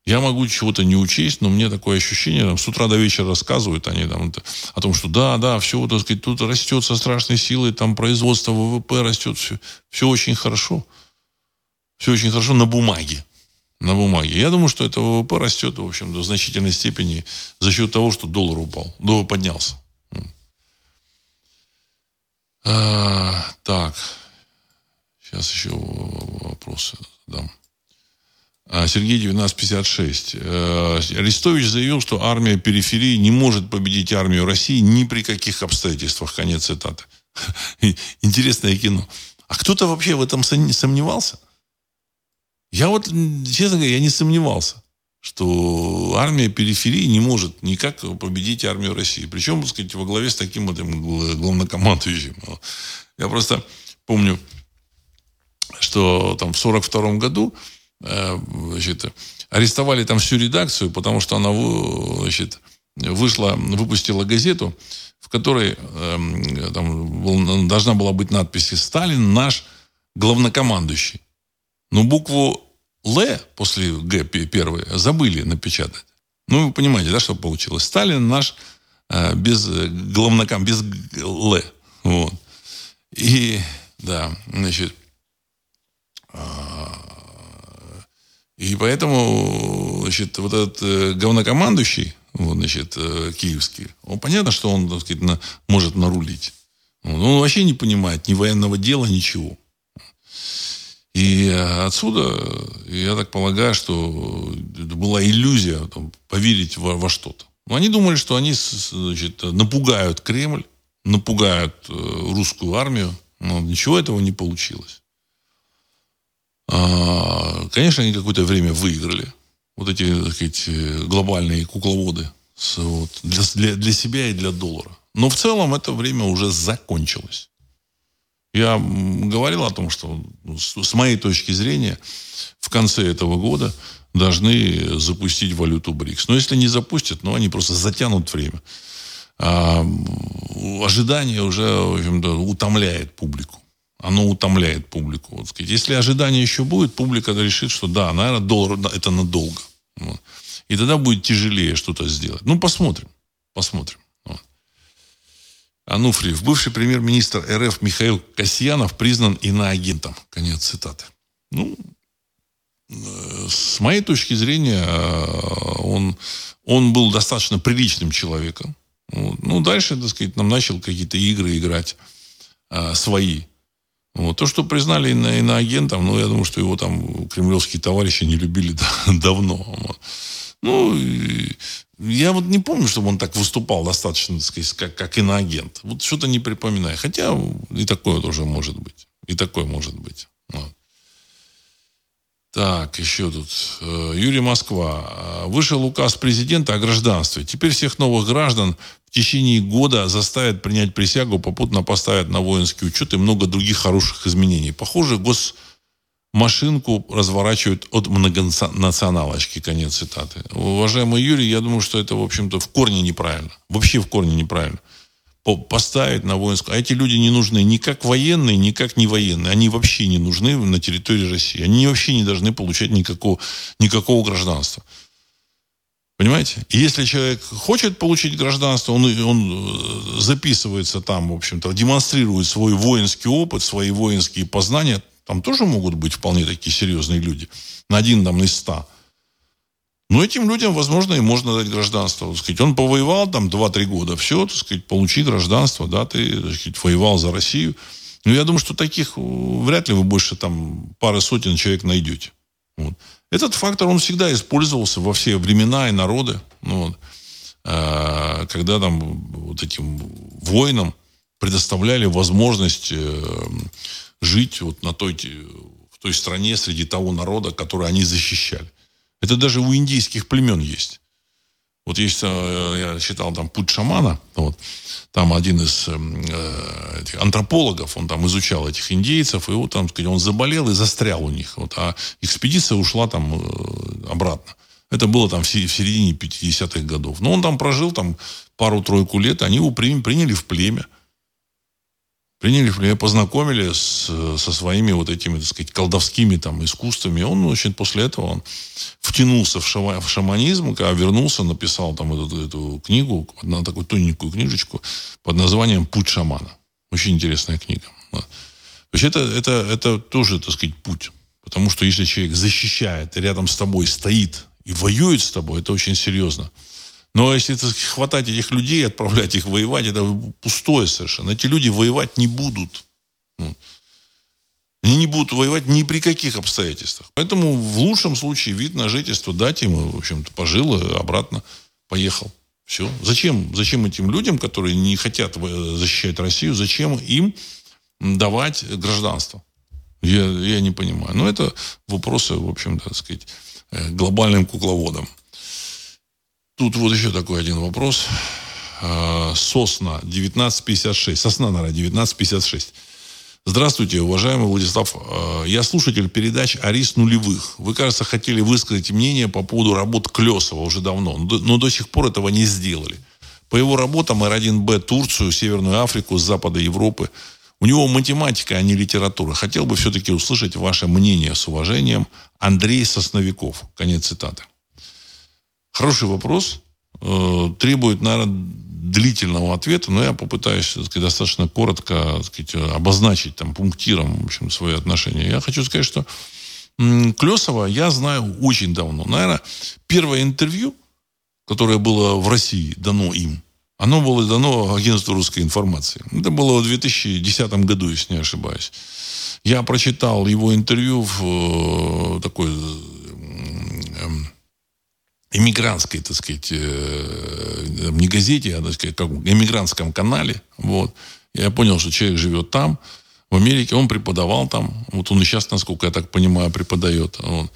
я могу чего-то не учесть, но мне такое ощущение, там, с утра до вечера рассказывают они там, о том, что да, да, все, так сказать, тут растет со страшной силой, там производство ВВП растет, все, все очень хорошо все очень хорошо на бумаге. На бумаге. Я думаю, что это ВВП растет, в общем, до значительной степени за счет того, что доллар упал. Доллар поднялся. А, так. Сейчас еще вопросы дам. А, Сергей 1956. А, Арестович заявил, что армия периферии не может победить армию России ни при каких обстоятельствах. Конец цитаты. Интересное кино. А кто-то вообще в этом сомневался? Я вот, честно говоря, я не сомневался, что армия периферии не может никак победить армию России. Причем, так сказать, во главе с таким вот главнокомандующим. Я просто помню, что там в 42 году э, значит, арестовали там всю редакцию, потому что она значит, вышла, выпустила газету, в которой э, там, должна была быть надпись «Сталин наш главнокомандующий». Но букву Л после Г первой забыли напечатать. Ну, вы понимаете, да, что получилось? Сталин наш э, без главноком, без Л. Вот. И, да, значит, э, и поэтому, значит, вот этот э, главнокомандующий, вот, значит, э, киевский, он понятно, что он, так сказать, на, может нарулить. Он вообще не понимает ни военного дела, ничего. И отсюда, я так полагаю, что была иллюзия там, поверить во, во что-то. Но они думали, что они значит, напугают Кремль, напугают э, русскую армию. Но ничего этого не получилось. А, конечно, они какое-то время выиграли. Вот эти так сказать, глобальные кукловоды с, вот, для, для себя и для доллара. Но в целом это время уже закончилось. Я говорил о том, что ну, с моей точки зрения в конце этого года должны запустить валюту БРИКС. Но если не запустят, ну, они просто затянут время. А ожидание уже, в общем-то, утомляет публику. Оно утомляет публику. Вот, сказать. Если ожидание еще будет, публика решит, что да, наверное, доллар это надолго. Вот. И тогда будет тяжелее что-то сделать. Ну, посмотрим. Посмотрим. Ануфриев. Бывший премьер-министр РФ Михаил Касьянов признан иноагентом. Конец цитаты. Ну, э, с моей точки зрения, э, он, он был достаточно приличным человеком. Ну, дальше, так сказать, нам начал какие-то игры играть а, свои. Вот. То, что признали ино- иноагентом, ну, я думаю, что его там кремлевские товарищи не любили давно. Ну, я вот не помню, чтобы он так выступал достаточно, так сказать, как, как иноагент. Вот что-то не припоминаю. Хотя и такое тоже может быть. И такое может быть. Вот. Так, еще тут. Э, Юрий Москва. Вышел указ президента о гражданстве. Теперь всех новых граждан в течение года заставят принять присягу, попутно поставят на воинский учет и много других хороших изменений. Похоже, госмашинку разворачивают от многонационалочки. Конец цитаты. Уважаемый Юрий, я думаю, что это, в общем-то, в корне неправильно. Вообще в корне неправильно поставить на воинскую. А эти люди не нужны ни как военные, ни как не военные. Они вообще не нужны на территории России. Они вообще не должны получать никакого, никакого гражданства. Понимаете? И если человек хочет получить гражданство, он, он э, записывается там, в общем-то, демонстрирует свой воинский опыт, свои воинские познания. Там тоже могут быть вполне такие серьезные люди. На один там из ста. Но этим людям, возможно, и можно дать гражданство. Так сказать, он повоевал там 2-3 года, все, так сказать, получи гражданство, да, ты, так сказать, воевал за Россию. Но я думаю, что таких э, вряд ли вы больше там пары сотен человек найдете. Вот. Этот фактор, он всегда использовался во все времена и народы. Ну, вот. а, когда там вот этим воинам предоставляли возможность э, жить вот на той, в той стране среди того народа, который они защищали. Это даже у индийских племен есть. Вот есть, э, я читал там «Путь шамана», вот, там один из э, этих антропологов, он там изучал этих индейцев, и вот там, сказать, он заболел и застрял у них, вот, а экспедиция ушла там э, обратно. Это было там в середине 50-х годов. Но он там прожил там пару-тройку лет, они его приняли в племя приняли, меня познакомили с, со своими вот этими, так сказать, колдовскими там искусствами. Он очень после этого он втянулся в, шама, в шаманизм, когда вернулся, написал там эту, эту книгу, на такую тоненькую книжечку под названием «Путь шамана». Очень интересная книга. То есть это, это, это тоже, так сказать, путь. Потому что если человек защищает, рядом с тобой стоит и воюет с тобой, это очень серьезно. Но если так, хватать этих людей, отправлять их воевать, это пустое совершенно. Эти люди воевать не будут. Ну, они не будут воевать ни при каких обстоятельствах. Поэтому в лучшем случае вид на жительство дать ему, в общем-то, пожил, и обратно поехал. Все. Зачем, зачем этим людям, которые не хотят защищать Россию, зачем им давать гражданство? Я, я не понимаю. Но это вопросы, в общем-то, так сказать, э, глобальным кукловодам. Тут вот еще такой один вопрос. А, Сосна 1956. Сосна, наверное, 1956. Здравствуйте, уважаемый Владислав. А, я слушатель передач «Арис нулевых». Вы, кажется, хотели высказать мнение по поводу работ Клесова уже давно, но до сих пор этого не сделали. По его работам Р1Б Турцию, Северную Африку, с запада Европы. У него математика, а не литература. Хотел бы все-таки услышать ваше мнение с уважением. Андрей Сосновиков. Конец цитаты. Хороший вопрос. Э, требует, наверное, длительного ответа, но я попытаюсь так сказать, достаточно коротко так сказать, обозначить там, пунктиром в общем, свои отношения. Я хочу сказать, что Клесова я знаю очень давно. Наверное, первое интервью, которое было в России дано им, оно было дано агентству русской информации. Это было в 2010 году, если не ошибаюсь. Я прочитал его интервью в э, такой эм, эмигрантской, так сказать, э, не газете, а, так сказать, как эмигрантском канале. Вот. Я понял, что человек живет там, в Америке, он преподавал там. Вот он и сейчас, насколько я так понимаю, преподает. Вот.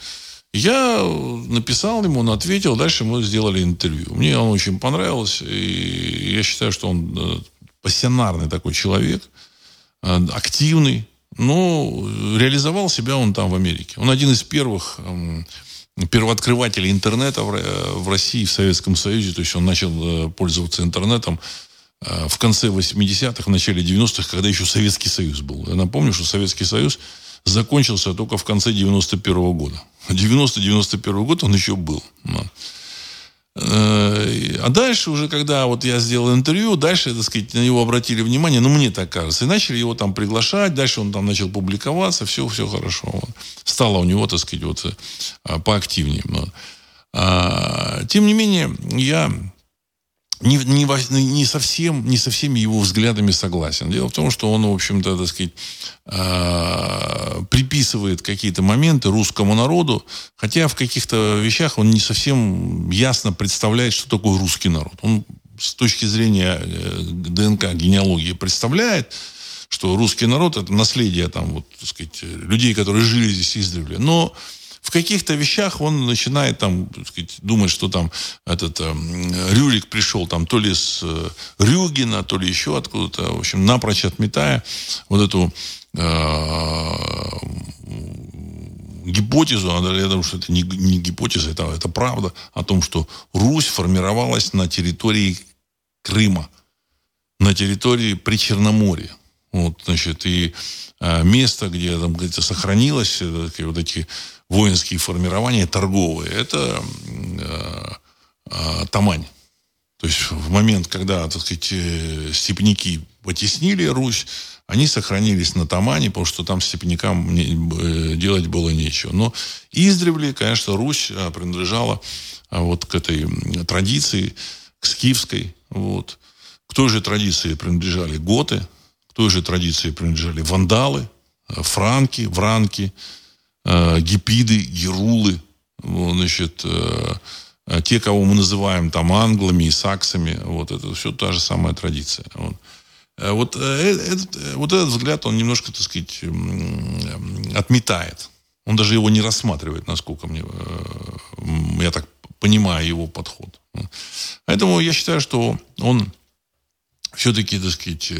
Я написал ему, он ответил, дальше мы сделали интервью. Мне он очень понравился, и я считаю, что он э, пассионарный такой человек, э, активный, но реализовал себя он там в Америке. Он один из первых первооткрывателей интернета в России, в Советском Союзе. То есть он начал э, пользоваться интернетом э, в конце 80-х, в начале 90-х, когда еще Советский Союз был. Я напомню, что Советский Союз закончился только в конце 91 -го года. 90-91 год он еще был. Э, а дальше уже, когда вот я сделал интервью, дальше, так сказать, на него обратили внимание, ну, мне так кажется, и начали его там приглашать, дальше он там начал публиковаться, все, все хорошо. Стало у него, так сказать, вот э, поактивнее. А, тем не менее, я не, не, не, совсем, не со всеми его взглядами согласен. Дело в том, что он, в общем-то, так сказать, э, приписывает какие-то моменты русскому народу, хотя в каких-то вещах он не совсем ясно представляет, что такое русский народ. Он с точки зрения э, ДНК, генеалогии представляет, что русский народ это наследие там, вот, так сказать, людей, которые жили здесь издревле. Но в каких-то вещах он начинает там, сказать, думать, что там этот э, Рюрик пришел там то ли с э, Рюгина, то ли еще откуда-то, в общем, напрочь отметая вот эту э, гипотезу, я думаю, что это не, не гипотеза, это, это правда, о том, что Русь формировалась на территории Крыма, на территории Причерноморья. Вот, значит, и э, место, где там, где сохранилось э, вот эти воинские формирования торговые, это э, э, Тамань. То есть в момент, когда, так сказать, э, степняки потеснили Русь, они сохранились на Тамане, потому что там степнякам э, делать было нечего. Но издревле, конечно, Русь э, принадлежала вот к этой традиции, к скифской. Вот. К той же традиции принадлежали готы, к той же традиции принадлежали вандалы, франки, вранки, э, гипиды, герулы, значит, э, э, те, кого мы называем там англами и саксами, вот это все та же самая традиция. Вот. Э, вот, э, этот, вот этот взгляд, он немножко, так сказать, отметает. Он даже его не рассматривает, насколько мне, я так понимаю его подход. Поэтому я считаю, что он все-таки, так сказать,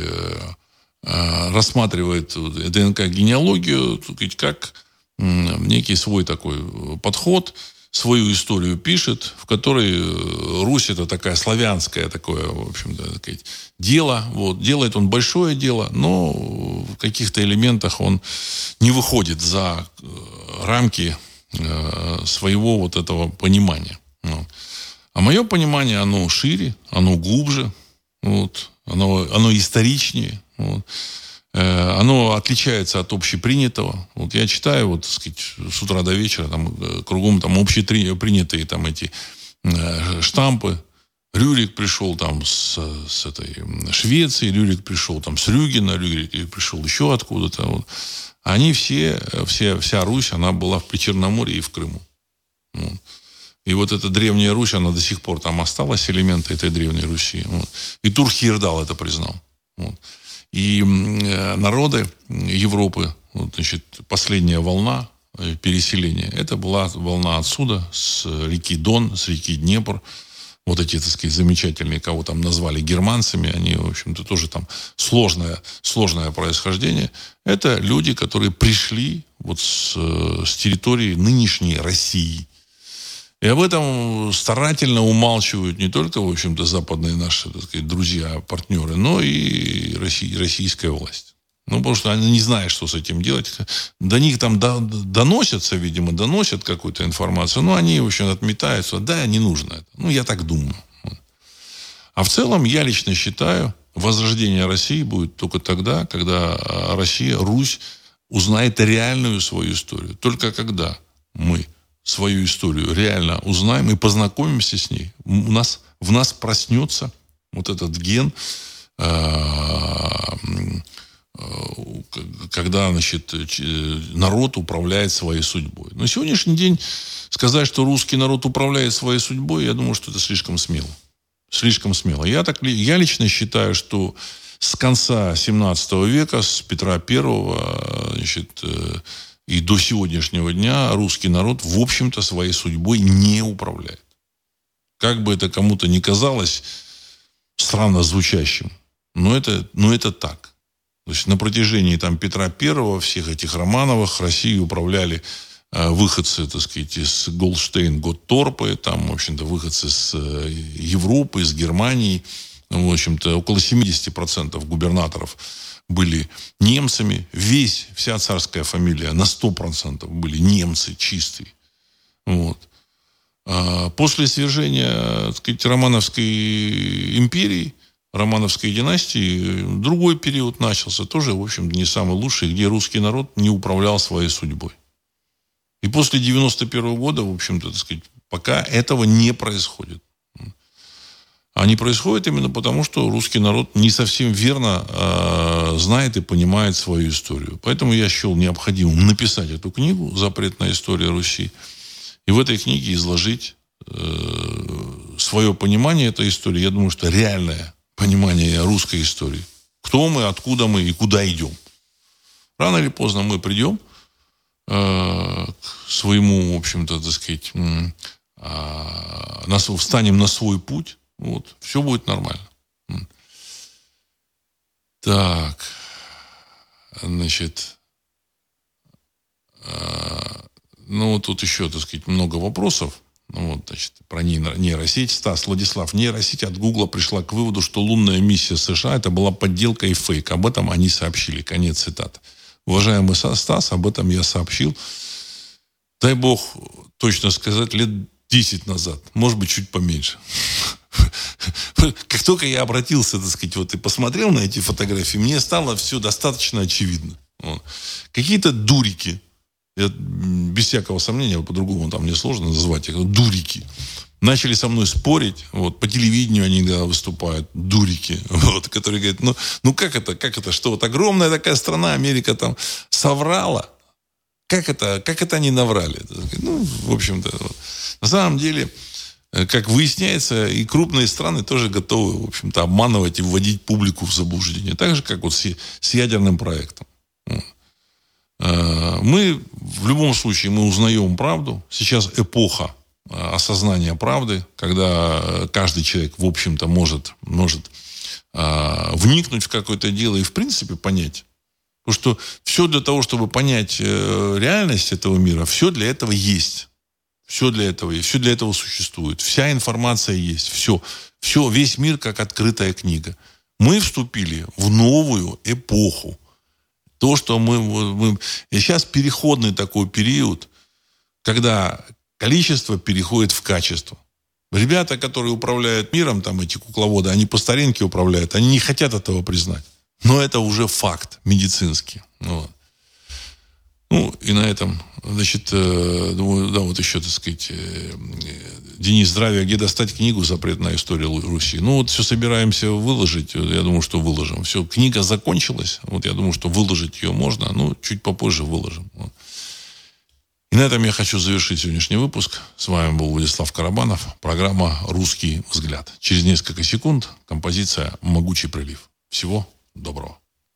рассматривает ДНК-генеалогию как некий свой такой э, подход, свою историю пишет, в которой э, Русь это такая славянская такое, в общем-то, дело. Вот. Делает он большое дело, но в каких-то элементах он не выходит за э, рамки своего вот этого понимания. А мое понимание, оно шире, оно глубже, вот, оно, оно историчнее. Вот. Э, оно отличается от общепринятого. Вот я читаю, вот, сказать, с утра до вечера, там, э, кругом там общепринятые там эти э, штампы. Рюрик пришел там с, с этой Швеции, Рюрик пришел там с Рюгина, Рюрик пришел еще откуда-то. Вот. Они все, все, вся Русь, она была в Причерноморье и в Крыму. Вот. И вот эта древняя Русь, она до сих пор там осталась, элементы этой древней Руси. Вот. И Турхирдал это признал. Вот. И э, народы Европы, вот, значит, последняя волна э, переселения, это была волна отсюда, с реки Дон, с реки Днепр. Вот эти, так сказать, замечательные, кого там назвали германцами, они, в общем-то, тоже там сложное, сложное происхождение. Это люди, которые пришли вот с, э, с территории нынешней России – и об этом старательно умалчивают не только, в общем-то, западные наши, так сказать, друзья, партнеры, но и российская власть. Ну, потому что они не знают, что с этим делать. До них там до, доносятся, видимо, доносят какую-то информацию, но они, в общем, отметаются. Да, не нужно это. Ну, я так думаю. А в целом, я лично считаю, возрождение России будет только тогда, когда Россия, Русь, узнает реальную свою историю. Только когда мы свою историю реально узнаем и познакомимся с ней, у нас, в нас проснется вот этот ген, а, когда значит, народ управляет своей судьбой. На сегодняшний день сказать, что русский народ управляет своей судьбой, я думаю, что это слишком смело. Слишком смело. Я, так, я лично считаю, что с конца 17 века, с Петра I, значит, э, и до сегодняшнего дня русский народ, в общем-то, своей судьбой не управляет. Как бы это кому-то ни казалось странно звучащим, но это, но это так. То есть на протяжении там, Петра Первого, всех этих Романовых, Россией управляли э, выходцы, так сказать, из Голштейн, Готторпы, там, в общем-то, выходцы с э, Европы, из Германии. В общем-то, около 70% губернаторов были немцами. Весь, вся царская фамилия на 100% были немцы чистые. Вот. А, после свержения, так сказать, Романовской империи, Романовской династии, другой период начался, тоже, в общем, не самый лучший, где русский народ не управлял своей судьбой. И после 91 года, в общем-то, так сказать, пока этого не происходит. А не происходит именно потому, что русский народ не совсем верно э, знает и понимает свою историю. Поэтому я счел необходимым написать эту книгу «Запретная история Руси» и в этой книге изложить э, свое понимание этой истории. Я думаю, что реальное понимание русской истории. Кто мы, откуда мы и куда идем. Рано или поздно мы придем э, к своему, в общем-то, так сказать, э, на, встанем на свой путь, вот, все будет нормально. Так, значит, э, ну, тут еще, так сказать, много вопросов. Ну, вот, значит, про нейросеть. Стас, Владислав, нейросеть от Гугла пришла к выводу, что лунная миссия США это была подделка и фейк. Об этом они сообщили. Конец цитаты. Уважаемый Стас, об этом я сообщил. Дай бог точно сказать, лет 10 назад. Может быть, чуть поменьше. Как только я обратился, так сказать, вот и посмотрел на эти фотографии, мне стало все достаточно очевидно. Вот. Какие-то дурики, я, без всякого сомнения, по-другому там мне сложно назвать их, дурики, начали со мной спорить, вот, по телевидению они иногда выступают, дурики, вот, которые говорят, ну, ну как это, как это, что вот огромная такая страна, Америка там соврала, как это, как это они наврали? Ну, в общем-то, на самом деле, Э, как выясняется, и крупные страны тоже готовы, в общем-то, обманывать и вводить публику в заблуждение. Так же, как вот с, с ядерным проектом. Э, мы в любом случае мы узнаем правду. Сейчас эпоха э, осознания правды, когда каждый человек, в общем-то, может, может вникнуть в какое-то дело и, в принципе, понять. Потому что все для того, чтобы понять реальность этого мира, все для этого есть. Все для этого и все для этого существует. Вся информация есть. Все. Все, весь мир как открытая книга. Мы вступили в новую эпоху. То, что мы, мы... Сейчас переходный такой период, когда количество переходит в качество. Ребята, которые управляют миром, там эти кукловоды, они по старинке управляют, они не хотят этого признать. Но это уже факт медицинский. Вот. Ну, и на этом, значит, э, думаю, да, вот еще, так сказать, э, Денис, здравия, где достать книгу «Запретная история Руси»? Ну, вот все собираемся выложить, я думаю, что выложим. Все, книга закончилась, вот я думаю, что выложить ее можно, ну, чуть попозже выложим. Вот. И на этом я хочу завершить сегодняшний выпуск. С вами был Владислав Карабанов, программа «Русский взгляд». Через несколько секунд композиция «Могучий прилив». Всего доброго.